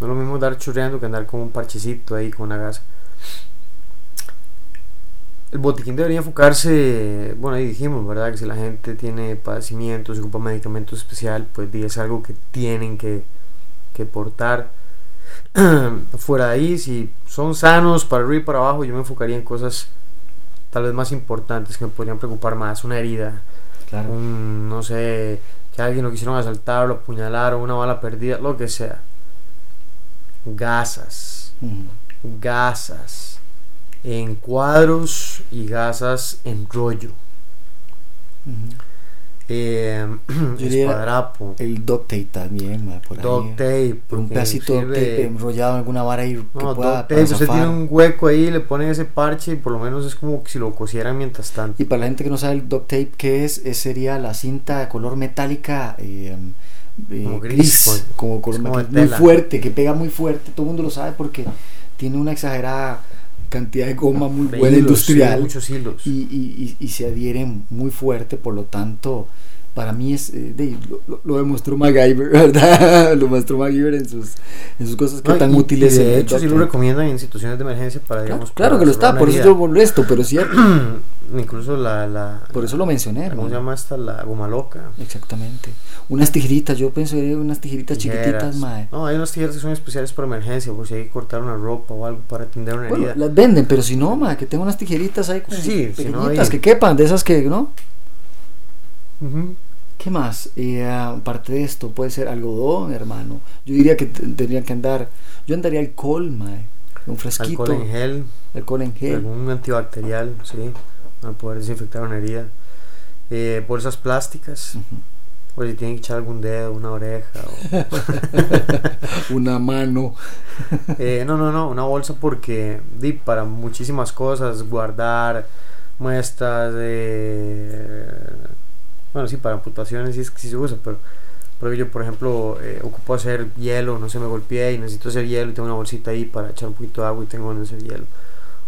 No es lo mismo dar churreando que andar con un parchecito ahí con una gasa. El botiquín debería enfocarse, bueno, ahí dijimos, ¿verdad? Que si la gente tiene padecimientos, ocupa medicamentos especial, pues es algo que tienen que, que portar. Fuera de ahí, si son sanos para arriba y para abajo, yo me enfocaría en cosas tal vez más importantes que me podrían preocupar más. Una herida, no sé, que alguien lo quisieron asaltar, lo apuñalaron, una bala perdida, lo que sea. Gasas. Gasas. En cuadros y gasas en rollo. Eh, el duct tape también, por duct tape. un pedacito de tape enrollado en alguna vara y no, que pueda tape, usted tiene un hueco ahí, le ponen ese parche y por lo menos es como si lo cosieran mientras tanto. Y para la gente que no sabe el duct tape, ¿qué es? es sería la cinta de color metálica. Eh, eh, como gris, como, muy fuerte, que pega muy fuerte, todo el mundo lo sabe porque tiene una exagerada cantidad de goma muy buena industrial muchos hilos. Y, y, y, se adhieren muy fuerte, por lo tanto, para mí es, eh, lo, demostró MacGyver, ¿verdad? lo demostró MacGyver en sus, en sus cosas que tan útiles. de hecho, sí lo recomiendan en situaciones de emergencia para, digamos, Claro, que lo está, por eso yo molesto, pero cierto. Incluso la, la... Por eso lo mencioné. ¿Cómo se llama esta? La goma loca. Exactamente. Unas tijeritas, yo que unas tijeritas chiquititas, mae. No, hay unas tijeras que son especiales para emergencia, por si hay que cortar una ropa o algo para atender una herida. las venden, pero si no, mae, que tengo unas tijeritas ahí sí, pequeñitas que quepan, de esas que, ¿no? ¿Qué más? Eh, aparte de esto, puede ser algodón, hermano. Yo diría que tendrían que andar. Yo andaría alcohol, mae. Un fresquito. Alcohol en gel. Alcohol en gel. Algún antibacterial, sí. Para poder desinfectar una herida. Eh, bolsas plásticas. O si tienen que echar algún dedo, una oreja. O... una mano. eh, no, no, no. Una bolsa porque di, para muchísimas cosas. Guardar muestras de bueno, sí, para amputaciones sí, es que sí se usa, pero, yo, por ejemplo, eh, ocupo hacer hielo, no sé, me golpeé y necesito hacer hielo y tengo una bolsita ahí para echar un poquito de agua y tengo donde hacer hielo.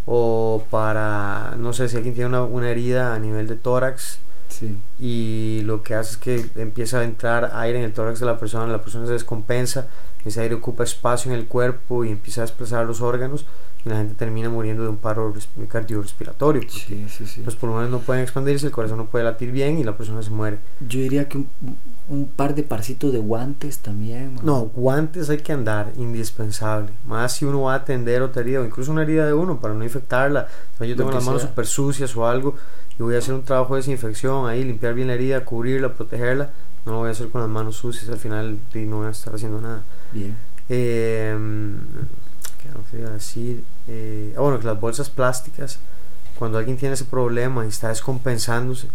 O para, no sé, si alguien tiene una, una herida a nivel de tórax sí. y lo que hace es que empieza a entrar aire en el tórax de la persona, la persona se descompensa, ese aire ocupa espacio en el cuerpo y empieza a desplazar los órganos y la gente termina muriendo de un paro cardiorrespiratorio. Sí, sí, sí. Los pulmones no pueden expandirse, el corazón no puede latir bien y la persona se muere. Yo diría que un, par de parcitos de guantes también. No, guantes hay que andar, indispensable. Más si uno va a atender otra herida o incluso una herida de uno para no infectarla. yo tengo las manos súper sucias o algo y voy a hacer un trabajo de desinfección ahí, limpiar bien la herida, cubrirla, protegerla. No lo voy a hacer con las manos sucias, al final no voy a estar haciendo nada. Bien. Eh, no decir. Eh, ah, bueno, que las bolsas plásticas, cuando alguien tiene ese problema y está descompensándose,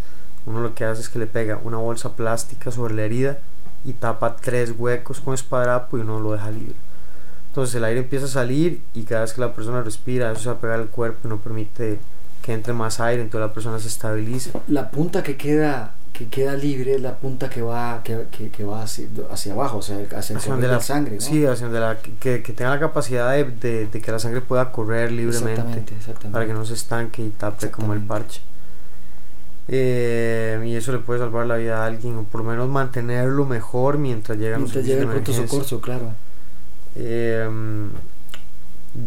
uno lo que hace es que le pega una bolsa plástica sobre la herida y tapa tres huecos con esparadrapo y uno lo deja libre. Entonces el aire empieza a salir y cada vez que la persona respira, eso se va a pegar al cuerpo y no permite que entre más aire, entonces la persona se estabiliza. La punta que queda que queda libre la punta que va que, que, va hacia, hacia, abajo, o sea, hacia, el de la sangre. ¿no? Sí, hacia donde la, que, que, tenga la capacidad de, de, que la sangre pueda correr libremente exactamente, exactamente. para que no se estanque y tape como el parche. Eh, y eso le puede salvar la vida a alguien, o por lo menos mantenerlo mejor mientras llegan mientras llega el pronto socorro, claro. Eh,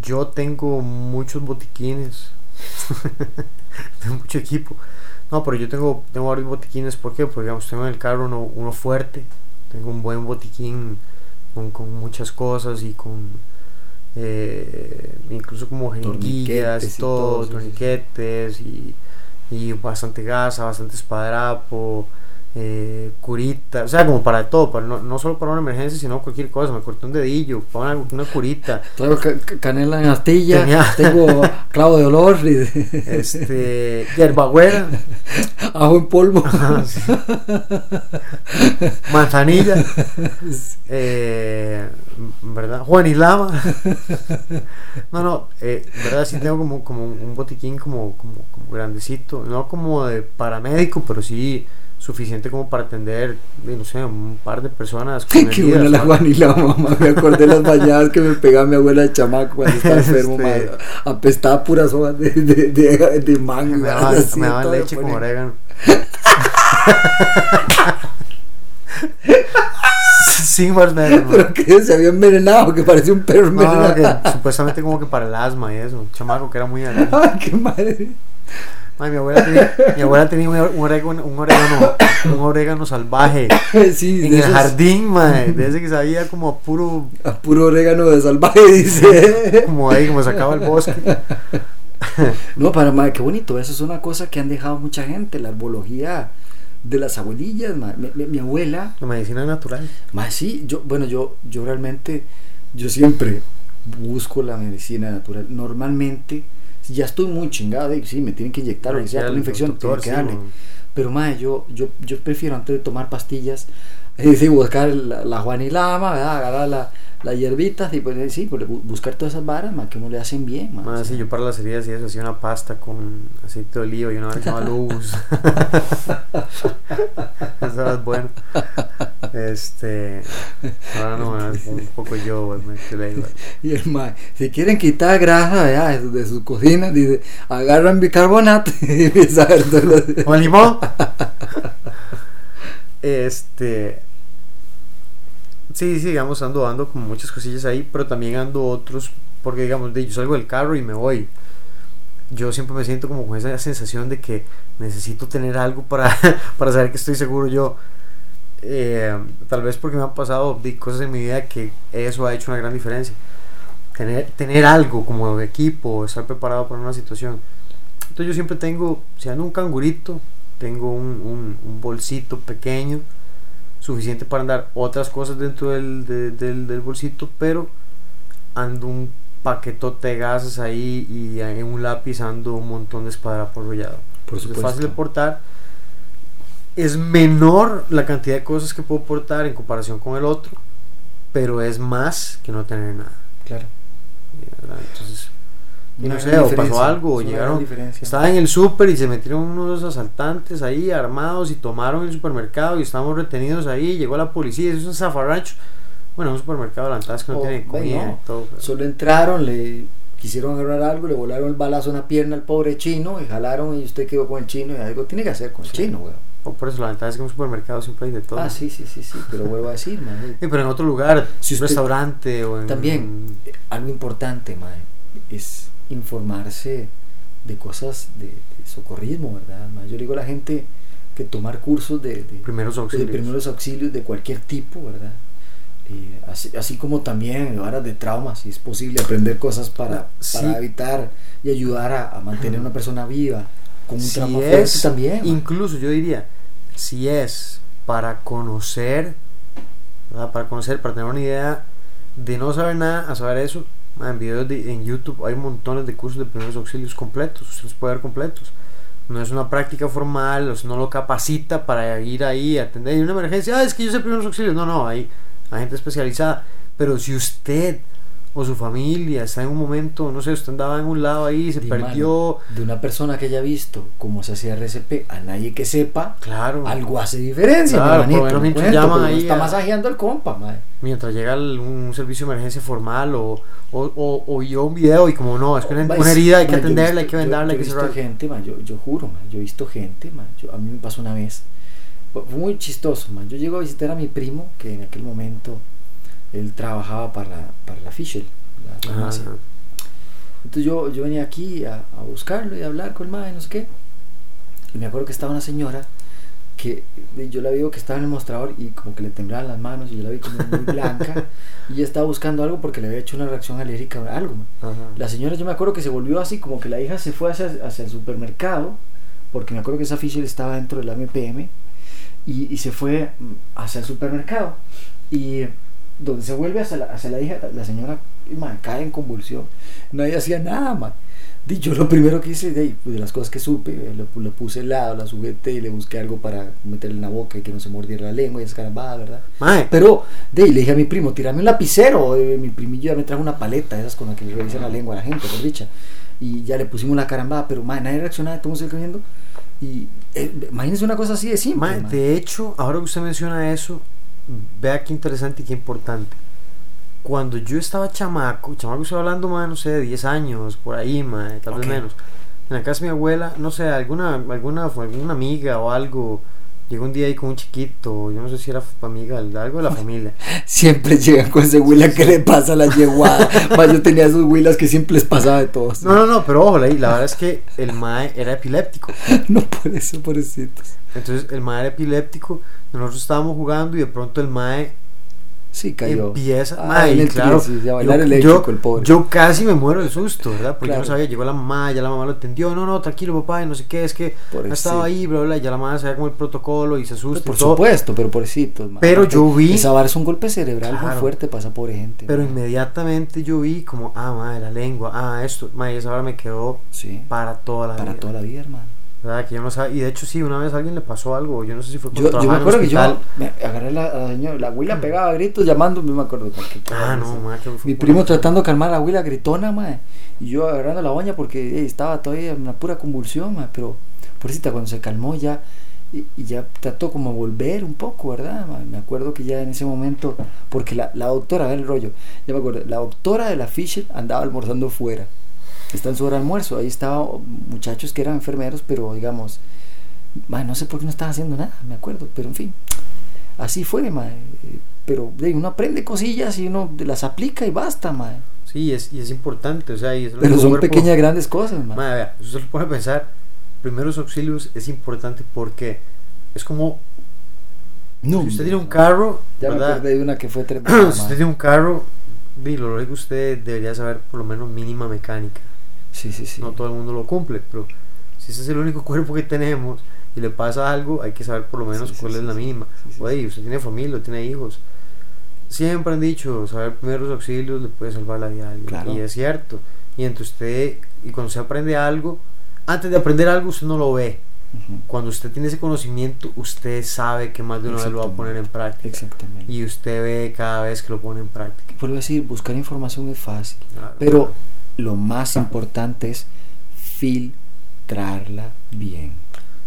yo tengo muchos botiquines, tengo mucho equipo No, pero yo tengo, tengo varios botiquines, ¿por qué? Porque digamos, tengo en el carro uno, uno fuerte, tengo un buen botiquín con, con muchas cosas y con eh, incluso como jeringuillas y todo, torniquetes y, y, bastante gasa, bastante espadrapo, eh, curita, o sea, como para todo, para, no, no, solo para una emergencia, sino cualquier cosa, me corté un dedillo, para una, una curita. Traigo canela en astilla, tengo clavo de olor, y este, hierbabuena, ajo en polvo, manzanilla, eh, ¿verdad? Juan y Lama. no, no, eh, ¿verdad? Sí tengo como, como un botiquín como, como, como grandecito, no como de paramédico, pero sí suficiente como para atender, no sé, un par de personas. Qué buena la Juanila, mamá. Me acordé de las bañadas que me pegaba mi abuela de chamaco cuando estaba enfermo, este... Apestaba puras hojas de, de, de, de mango. Me daban leche con orégano. Sin mermelada. Pero que se había envenenado, que parecía un perro envenenado. No, que, supuestamente como que para el asma y eso. chamaco que era muy alérgico. Ay, qué madre. Ay, mi abuela tenía, mi abuela tenía un, orégano, un, orégano, un orégano salvaje sí, en el jardín, madre, de ese que sabía como a puro... A puro orégano de salvaje, dice. como ahí, como sacaba el bosque. no, para madre, qué bonito, eso es una cosa que han dejado mucha gente, la herbología de las abuelillas, madre. Mi, mi, abuela... La medicina natural. Más sí, yo, bueno, yo, yo realmente, yo siempre busco la medicina natural. Normalmente ya estoy muy chingado, y sí, me tienen que inyectar o que sea por la infección, doctor, que darle. Pero madre, yo, yo, yo prefiero antes de tomar pastillas, es decir, buscar la, la juanilama, agarrar la, las hierbitas y pues sí, pues, buscar todas esas varas más que uno le hacen bien. Más, más sí, yo para las heridas y eso hacía una pasta con aceite de oliva y una llama luz. eso es bueno. Este, ahora no, un poco yo, Y el más, si quieren quitar grasa de, de su cocina, dice, agarran bicarbonato y empiezan a ver todo ¿Con limón? Este, Sí, sí, digamos, ando, ando como muchas cosillas ahí, pero también ando otros, porque digamos, yo salgo del carro y me voy. Yo siempre me siento como con esa sensación de que necesito tener algo para, para saber que estoy seguro yo. Eh, tal vez porque me han pasado cosas en mi vida que eso ha hecho una gran diferencia. Tener, tener algo como equipo, estar preparado para una situación. Entonces yo siempre tengo, si ando un cangurito, tengo un, un, un bolsito pequeño suficiente para andar otras cosas dentro del, del, del, bolsito, pero ando un paquetote de gases ahí y en un lápiz ando un montón de espadadrapo enrollado. Por supuesto. Es fácil de portar. Es menor la cantidad de cosas que puedo portar en comparación con el otro, pero es más que no tener nada. Claro. Entonces, y no sé, o pasó algo, o llegaron, estaba en el súper y se metieron unos asaltantes ahí armados y tomaron el supermercado y estábamos retenidos ahí, llegó la policía, eso es un zafarrancho. Bueno, un supermercado de que no oh, tiene comida todo. Solo entraron, le quisieron agarrar algo, le volaron el balazo en la pierna al pobre chino y jalaron y usted quedó con el chino y algo tiene que hacer con el chino, güey. O por eso la ventaja es que en un supermercado siempre hay de todo. Ah, sí, sí, sí, sí, pero vuelvo a decir, madre. Sí, pero en otro lugar, si un restaurante o en... También, algo importante, madre, es informarse de cosas de, socorrismo, ¿verdad? Yo digo a la gente que tomar cursos de, primeros, auxilios. de primeros auxilios de cualquier tipo, ¿verdad? así, así, como también ahora de trauma, si es posible aprender cosas para, para evitar y ayudar a, mantener a una persona viva con un trauma fuerte también. Incluso yo diría, si es para conocer, para conocer, para tener una idea de no saber nada a saber eso, en videos de, en YouTube hay montones de cursos de primeros auxilios completos, usted los ver completos. No es una práctica formal, no lo capacita para ir ahí a atender una emergencia. Ah, es que yo sé primeros auxilios. No, no, hay gente especializada. Pero si usted o su familia está en un momento, no sé, usted andaba en un lado ahí, se perdió. de una persona que haya visto cómo se hacía RCP, a nadie que sepa, claro. algo hace diferencia. Claro, por mientras llaman ahí. Está masajeando el compa, madre. Mientras llega un servicio de emergencia formal o, o, o, o yo un video y como no, es que una, herida hay que atenderla, hay que vendarla, hay que cerrar. Yo he visto gente, man, yo, yo juro, man, yo he visto gente, man, yo, a mí me pasó una vez, fue muy chistoso, man. yo llego a visitar a mi primo, que en aquel momento él trabajaba para, para la Fischel, la farmacia. Entonces yo, yo venía aquí a, a, buscarlo y a hablar con el madre, no sé qué. y me acuerdo que estaba una señora que yo la vi que estaba en el mostrador y como que le temblaban las manos y yo la vi como muy blanca y ella estaba buscando algo porque le había hecho una reacción alérgica a algo. La señora yo me acuerdo que se volvió así como que la hija se fue hacia, hacia el supermercado porque me acuerdo que esa Fisher estaba dentro del MPM y, y, se fue hacia el supermercado y donde se vuelve hacia la, hacia la hija la señora cae en convulsión nadie hacía nada man yo lo primero que hice, de, pues, de las cosas que supe, lo, lo puse lado la sujeté y le busqué algo para meterle en la boca y que no se mordiera la lengua y escarabada, ¿verdad? Pero de, le dije a mi primo, tirame un lapicero. Eh, mi primillo ya me trajo una paleta, esas con las que le revisan la lengua a la gente, por dicha. Y ya le pusimos la carambada, pero madre, nadie reaccionaba, todo el mundo Y eh, imagínese una cosa así de simple. de hecho, ahora que usted menciona eso, vea qué interesante y qué importante cuando yo estaba chamaco, chamaco estoy hablando más, no sé, 10 años, por ahí, más, tal vez menos. En la casa de mi abuela, no sé, alguna, alguna, alguna amiga o algo, llegó un día ahí con un chiquito, yo no sé si era amiga, algo de la familia. Siempre llegan con ese huila que le pasa la yeguada. yo tenía esos huilas que siempre les pasaba de todos. No, no, no, pero ojo, la, la verdad es que el mae era epiléptico. no por eso, pobrecitos. Entonces el mae era epiléptico, nosotros estábamos jugando y de pronto el mae Sí, cayó. Empieza, ah, claro. yo, yo, casi me muero de susto, ¿verdad? Porque yo no sabía, llegó la mamá, ya la mamá lo entendió, no, no, tranquilo papá, y no sé qué, es que ha estado ahí, bla, bla, y ya la mamá sabía como el protocolo y se asusta. por supuesto, pero pobrecito. Pero yo vi... Esa vara es un golpe cerebral muy fuerte para esa pobre gente. Pero inmediatamente yo vi como, ah, madre, la lengua, ah, esto, madre, esa vara me quedó para toda la vida. Para toda la vida, hermano. ¿Verdad? Que yo no sabía. Y de hecho, sí, una vez a alguien le pasó algo. Yo no sé si fue cuando Yo, yo me acuerdo que yo me agarré la, la señora. La abuela pegaba gritos llamándome, me acuerdo. ah, no, ma, Mi primo tratando de calmar a la abuela gritona, ma. Y yo agarrando la baña porque estaba todavía en una pura convulsión, ma. Pero, pobrecita, cuando se calmó ya. Y, ya trató como volver un poco, ¿verdad? Me acuerdo que ya en ese momento, porque la, la doctora, a ver el rollo, ya me acuerdo, la doctora de la Fisher andaba almorzando fuera está en su hora de almuerzo. Ahí estaban muchachos que eran enfermeros, pero digamos, no sé por qué no estaban haciendo nada, me acuerdo, pero en fin, así fue, pero uno aprende cosillas y uno las aplica y basta, ma. Sí, es, y es importante, o sea, pero son pequeñas grandes cosas, ma. ma vea, usted lo a pensar, primeros auxilios es importante porque es como no, si usted tiene un carro, ya me acordé de una que fue si usted tiene un carro, lo que usted debería saber por lo menos mínima mecánica. Sí, sí, sí. No todo el mundo lo cumple, pero si ese es el único cuerpo que tenemos y le pasa algo, hay que saber por lo menos cuál es la mínima. Oye, usted tiene familia, tiene hijos. Siempre han dicho, saber primeros auxilios le puede salvar la vida a alguien. Y es cierto. Y entonces usted, y cuando se aprende algo, antes de aprender algo usted no lo ve. Cuando usted tiene ese conocimiento, usted sabe que más de una vez lo va a poner en práctica. Exactamente. Y usted ve cada vez que lo pone en práctica. Puedo decir, buscar información es fácil. pero lo más importante es filtrarla bien.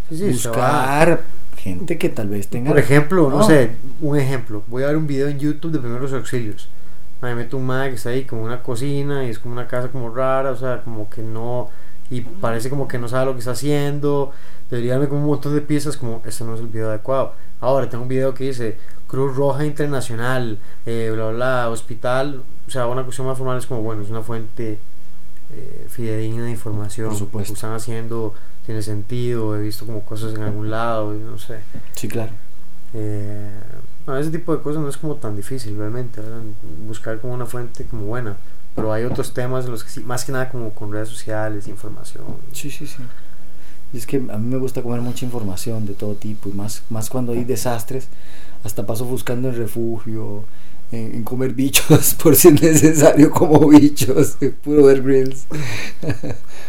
Buscar gente que tal vez tenga... Por ejemplo, no. sé, un ejemplo. Voy a ver un video en YouTube de primeros auxilios. Me meto un mag que está ahí como una cocina y es como una casa como rara, o sea, como que no... Y parece como que no sabe lo que está haciendo. Debería darme como un montón de piezas como, este no es el video adecuado. Ahora tengo un video que dice Cruz Roja Internacional, eh, bla, bla, hospital. O sea, una cuestión más formal es como, bueno, es una fuente eh, fidedigna de información. Por supuesto. Lo están haciendo tiene sentido, he visto como cosas en algún lado, no sé. Sí, claro. Eh, ese tipo de cosas no es como tan difícil realmente, buscar como una fuente como buena, pero hay otros temas en los que sí, más que nada como con redes sociales, información. Sí, sí, sí. Y es que a mí me gusta comer mucha información de todo tipo, y más, más cuando hay desastres, hasta paso buscando el refugio, en, comer bichos por si es necesario como bichos, puro ver grills.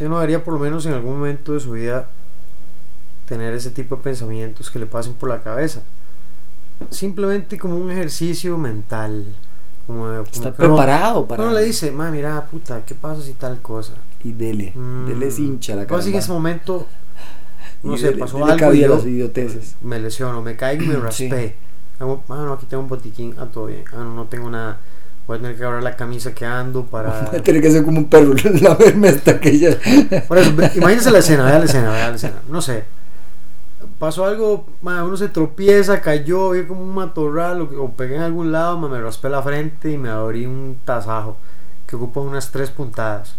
Yo no debería por lo menos en algún momento de su vida tener ese tipo de pensamientos que le pasen por la cabeza. Simplemente como un ejercicio mental. Como, Está preparado para. Uno le dice, ma, mira, puta, ¿qué pasa si tal cosa? Y dele, mm, dele hincha la cara. en ese momento, no sé, pasó algo. Y las idioteces. Me lesiono, me caigo y me raspé. Ah, no, aquí tengo un botiquín. Ah, todo bien. Ah, no, no tengo nada. Voy a tener que agarrar la camisa que ando para. Voy a tener que ser como un perro, la verme hasta que ya. Por eso, imagínense la escena, vea la escena, vea la escena. No sé. Pasó algo, uno se tropieza, cayó, vi como un matorral o, pegué en algún lado, me raspé la frente y me abrí un tasajo que ocupa unas tres puntadas.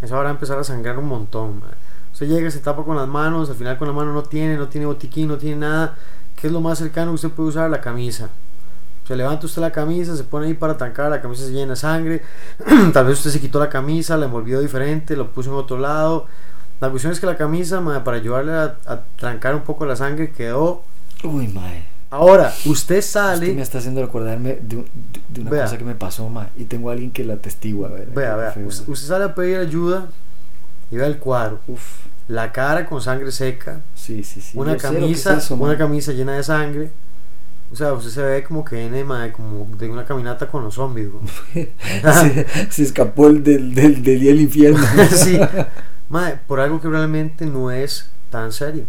Eso ahora va a empezar a sangrar un montón. Usted llega, se tapa con las manos, al final con la mano no tiene, no tiene botiquín, no tiene nada. ¿Qué es lo más cercano que usted puede usar? La camisa. Se levanta usted la camisa, se pone ahí para tancar, la camisa se llena de sangre. Tal vez usted se quitó la camisa, la envolvió diferente, lo puso en otro lado. La cuestión es que la camisa, para ayudarle a, a trancar un poco la sangre, quedó. Uy, mae. Ahora, usted sale. Usted me está haciendo recordarme de, un- de- de una Vea. cosa que me pasó, mae. Y tengo a alguien que la testigua. Vea, vea, feo, usted, mae. usted sale a pedir ayuda y ve el cuadro. Uf. La cara con sangre seca, Sí, sí, sí. una Yo que es camisa, eso, una camisa llena de sangre. O sea, usted se ve como que viene mae, como de una caminata con los zombies. se, se escapó el del, del, del día del infierno. sí. Mae, por algo que realmente no es tan serio.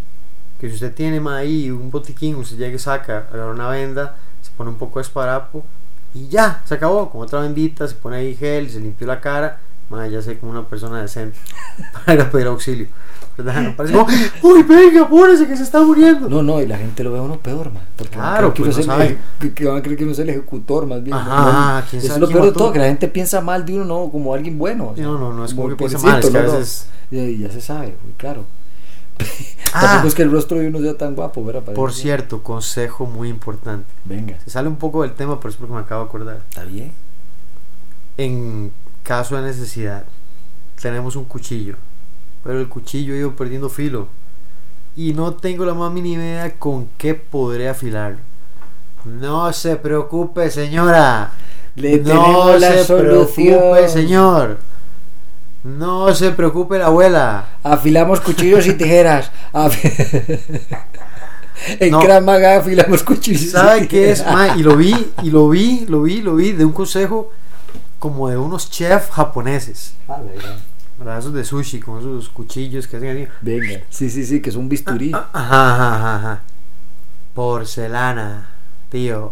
Que si usted tiene mae, ahí un botiquín, usted llega y saca, agarra una venda, se pone un poco de esparapo y ya, se acabó. Con otra bendita, se pone ahí gel, se limpió la cara. Mae, ya sé como una persona decente para pedir auxilio. ¿Verdad? No parece como, uy, venga, apúrese que se está muriendo. No, no, y la gente lo ve a uno peor, man. Porque Claro, que, pues uno no el- sabe. que- van a creer que uno es el ejecutor, más bien. Ajá, quién Eso sabe es lo peor de todo, que la gente piensa mal de uno, no, como alguien bueno. o sea, No, no, no es como que piensa mal, es que a no, no. veces- Ya, ya se sabe, muy claro. Ah. Tampoco es que el rostro de uno sea tan guapo, ¿verdad? Parece Por cierto, consejo muy importante. Venga, Se sale un poco del tema, pero es porque me acabo de acordar. está bien. En caso de necesidad, tenemos un cuchillo, pero el cuchillo ha ido perdiendo filo y no tengo la más mínima idea con qué podré afilarlo. No se preocupe, señora. Le no la se solución. preocupe, señor. No se preocupe, la abuela. Afilamos cuchillos y tijeras. En No. Krav Maga afilamos cuchillos. y ¿Sabe qué es? ma? Y lo vi, y lo vi, lo vi, lo vi de un consejo como de unos chefs japoneses. Ah. Esos de sushi, con esos cuchillos que hacen así. Venga, sí, sí, sí, que es un bisturí. Ajá, ajá, ajá, ajá. Porcelana, tío.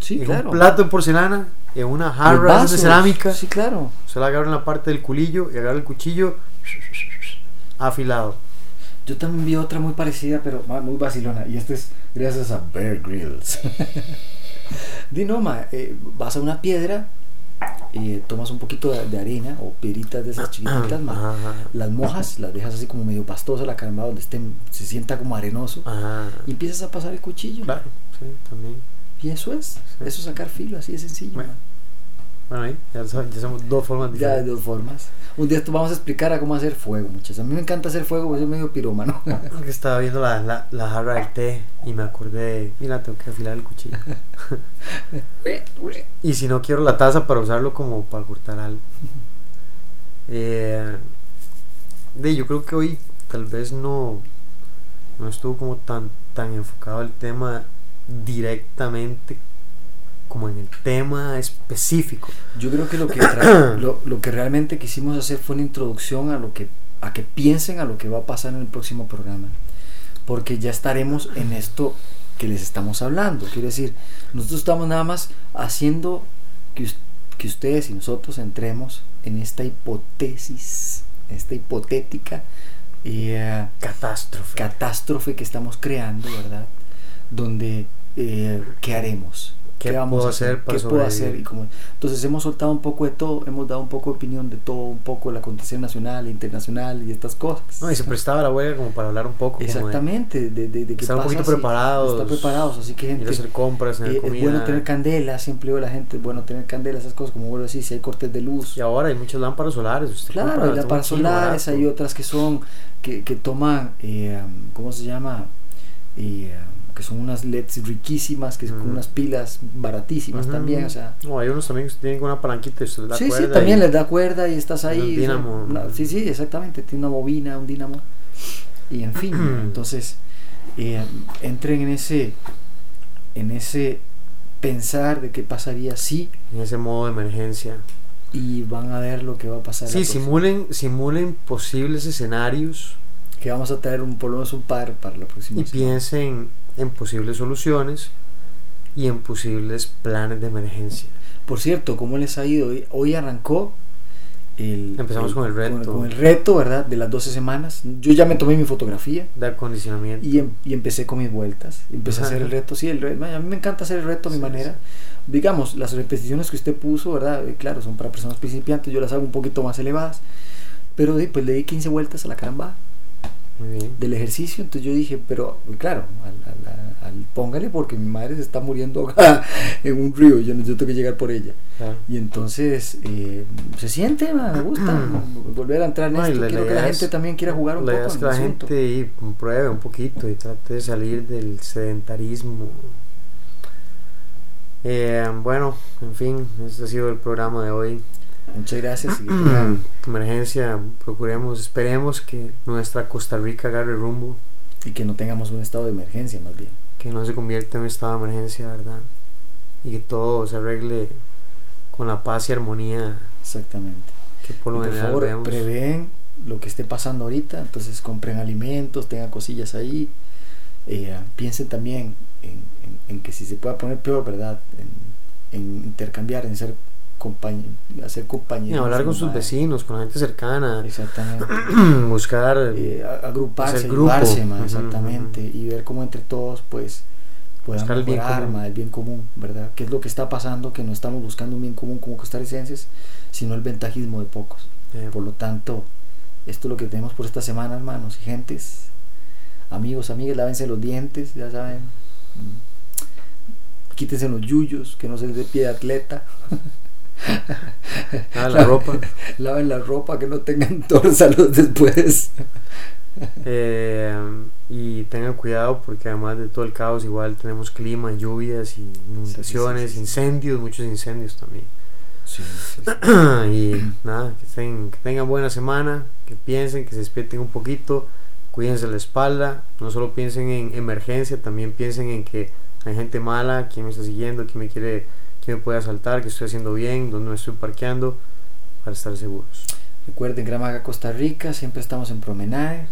sí, en claro. un plato de porcelana, en una jarra de cerámica. Sí, claro. Se la agarra en la parte del culillo y agarra el cuchillo afilado. Yo también vi otra muy parecida, pero muy vacilona. Y esta es gracias a Bear Grylls. Di no, ma, eh, vas a una piedra, y tomas un poquito de, de arena o piedritas de esas chiquititas, ma, Ajá, ajá, las mojas, las dejas así como medio pastosa la caramba, donde estén, se sienta como arenoso. ajá. Y empiezas a pasar el cuchillo. Claro, sí, también. Y eso es, Sí. eso es sacar filo, así de sencillo. Bueno. Bueno, ahí ya, so- ya somos dos formas Ya de diferentes. dos formas. Un día esto vamos a explicar a cómo hacer fuego, muchachos. A mí me encanta hacer fuego, porque soy medio pirómano. Porque estaba viendo la, la, la jarra del té y me acordé, de, mira, tengo que afilar el cuchillo. y si no quiero la taza para usarlo como para cortar algo. Eh, de, yo creo que hoy tal vez no, no estuvo como tan, tan enfocado el tema directamente como en el tema específico. Yo creo que lo que, lo, lo que realmente quisimos hacer fue una introducción a lo que a que piensen a lo que va a pasar en el próximo programa. Porque ya estaremos en esto que les estamos hablando. Quiero decir, nosotros estamos nada más haciendo que, que ustedes y nosotros entremos en esta hipótesis, esta hipotética eh, Catástrofe. catástrofe que estamos creando, ¿verdad? Donde, eh, ¿qué haremos? ¿Qué puedo hacer para ¿Qué puedo hacer? Y cómo- Entonces hemos soltado un poco de todo, hemos dado un poco de opinión de todo, un poco del acontecer nacional, internacional y estas cosas. no, y se prestaba la huelga como para hablar un poco. como Exactamente, de, de, de qué estar un poquito preparados, Estar preparados, así que ir gente... a hacer compras, tener eh, es comida. bueno tener candela, siempre digo a la gente, es bueno tener candela, esas cosas, como vuelvo a decir, si hay cortes de luz. Y ahora hay muchas lámparas solares. usted Claro, compra, hay lámparas solares, hay otras que son, que, que toman, eh, ¿cómo se llama? Eh, que son unas LEDs riquísimas, que son unas pilas baratísimas también, o sea... No, hay unos también que tienen una palanquita y usted le da Sí, sí, cuerda también y- les da cuerda y estás ahí. Un o sea, dínamo. una- sí, sí, exactamente, tiene una bobina, un dínamo. Y en fin, entonces, eh, entren en ese, en ese pensar de qué pasaría si En ese modo de emergencia. y van a ver lo que va a pasar. Sí, simulen, simulen posibles escenarios Que vamos a traer un, por lo menos un par para la próxima. y semana. piensen en posibles soluciones y en posibles planes de emergencia. Por cierto, ¿cómo les ha ido? Hoy, arrancó el... Empezamos con el reto. Con, el reto, ¿verdad? De las 12 semanas. Yo ya me tomé mi fotografía De acondicionamiento. y, em- y empecé con mis vueltas. Empecé a hacer el reto. Sí, el reto. A mí me encanta hacer el reto a mi Sí, manera. Digamos, las repeticiones que usted puso, ¿verdad? Eh, Claro, son para personas principiantes. Yo las hago un poquito más elevadas. Pero pues le di 15 vueltas a la caramba. Del ejercicio. Entonces yo dije, pero claro, al, póngale porque mi madre se está muriendo acá en un río, yo necesito que llegar por ella. Y entonces eh, se siente, me gusta volver a entrar en esto. Quiero que la gente también quiera jugar un la poco. Es que la gente pruebe un poquito y trate de salir del sedentarismo. Eh, bueno, en fin, este ha sido el programa de hoy. Muchas gracias. Emergencia, procuremos, esperemos que nuestra Costa Rica agarre rumbo. Y que no tengamos un estado de emergencia más bien. Que no se convierta en un estado de emergencia, ¿verdad? Y que todo se arregle con la paz y armonía. Exactamente. Que por lo favor, prevén lo que esté pasando ahorita, entonces compren alimentos, tengan cosillas ahí. Eh, piensen también en, que si se pueda poner peor, ¿verdad? en intercambiar, en ser hacer compañía. hablar con sus vecinos, con la gente cercana. Exactamente. buscar. Eh, agruparse, ayudarse, exactamente. Y ver cómo entre todos, pues, puedan buscar mejorar, el bien, el bien común, ¿verdad? ¿Qué es lo que está pasando? Que no estamos buscando un bien común como costarricenses, sino el ventajismo de pocos. Por lo tanto, esto es lo que tenemos por esta semana, hermanos y gentes. Amigos, amigas, lávense los dientes, ya saben. Quítense los yuyos, que no se les dé pie de atleta. Laven la ropa. Laven la ropa, que no tengan salud después. Eh, y tengan cuidado porque además de todo el caos igual tenemos clima, lluvias, y inundaciones, incendios, muchos incendios también. y nada, que, que, tengan buena semana, que piensen, que se despierten un poquito, cuídense la espalda, no solo piensen en emergencia, también piensen en que hay gente mala, quien me está siguiendo, quien me quiere que me puede asaltar, que estoy haciendo bien, dónde me estoy parqueando, para estar seguros. Recuerden Gramaga Costa Rica, siempre estamos en Promenade.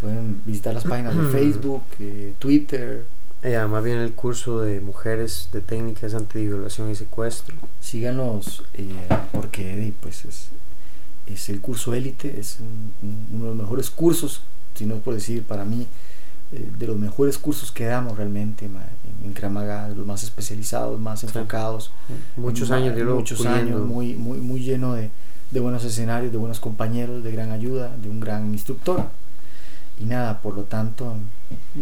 Pueden visitar las páginas de Facebook, eh, Twitter. Eh, además viene el curso de mujeres de técnicas anti-violación y secuestro. Síganos eh, porque pues es, es, el curso élite, es uno de los mejores cursos, si no es por decir para mí, eh, de los mejores cursos que damos realmente en Kramaga, de los más especializados, más enfocados. Muchos años, muchos años, muy, muy, muy lleno de, de, buenos escenarios, de buenos compañeros, de gran ayuda, de un gran instructor. Y nada, por lo tanto,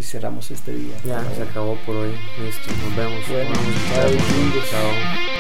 cerramos este día. Ya, se acabó por hoy. Listo, nos vemos. Bueno, chao.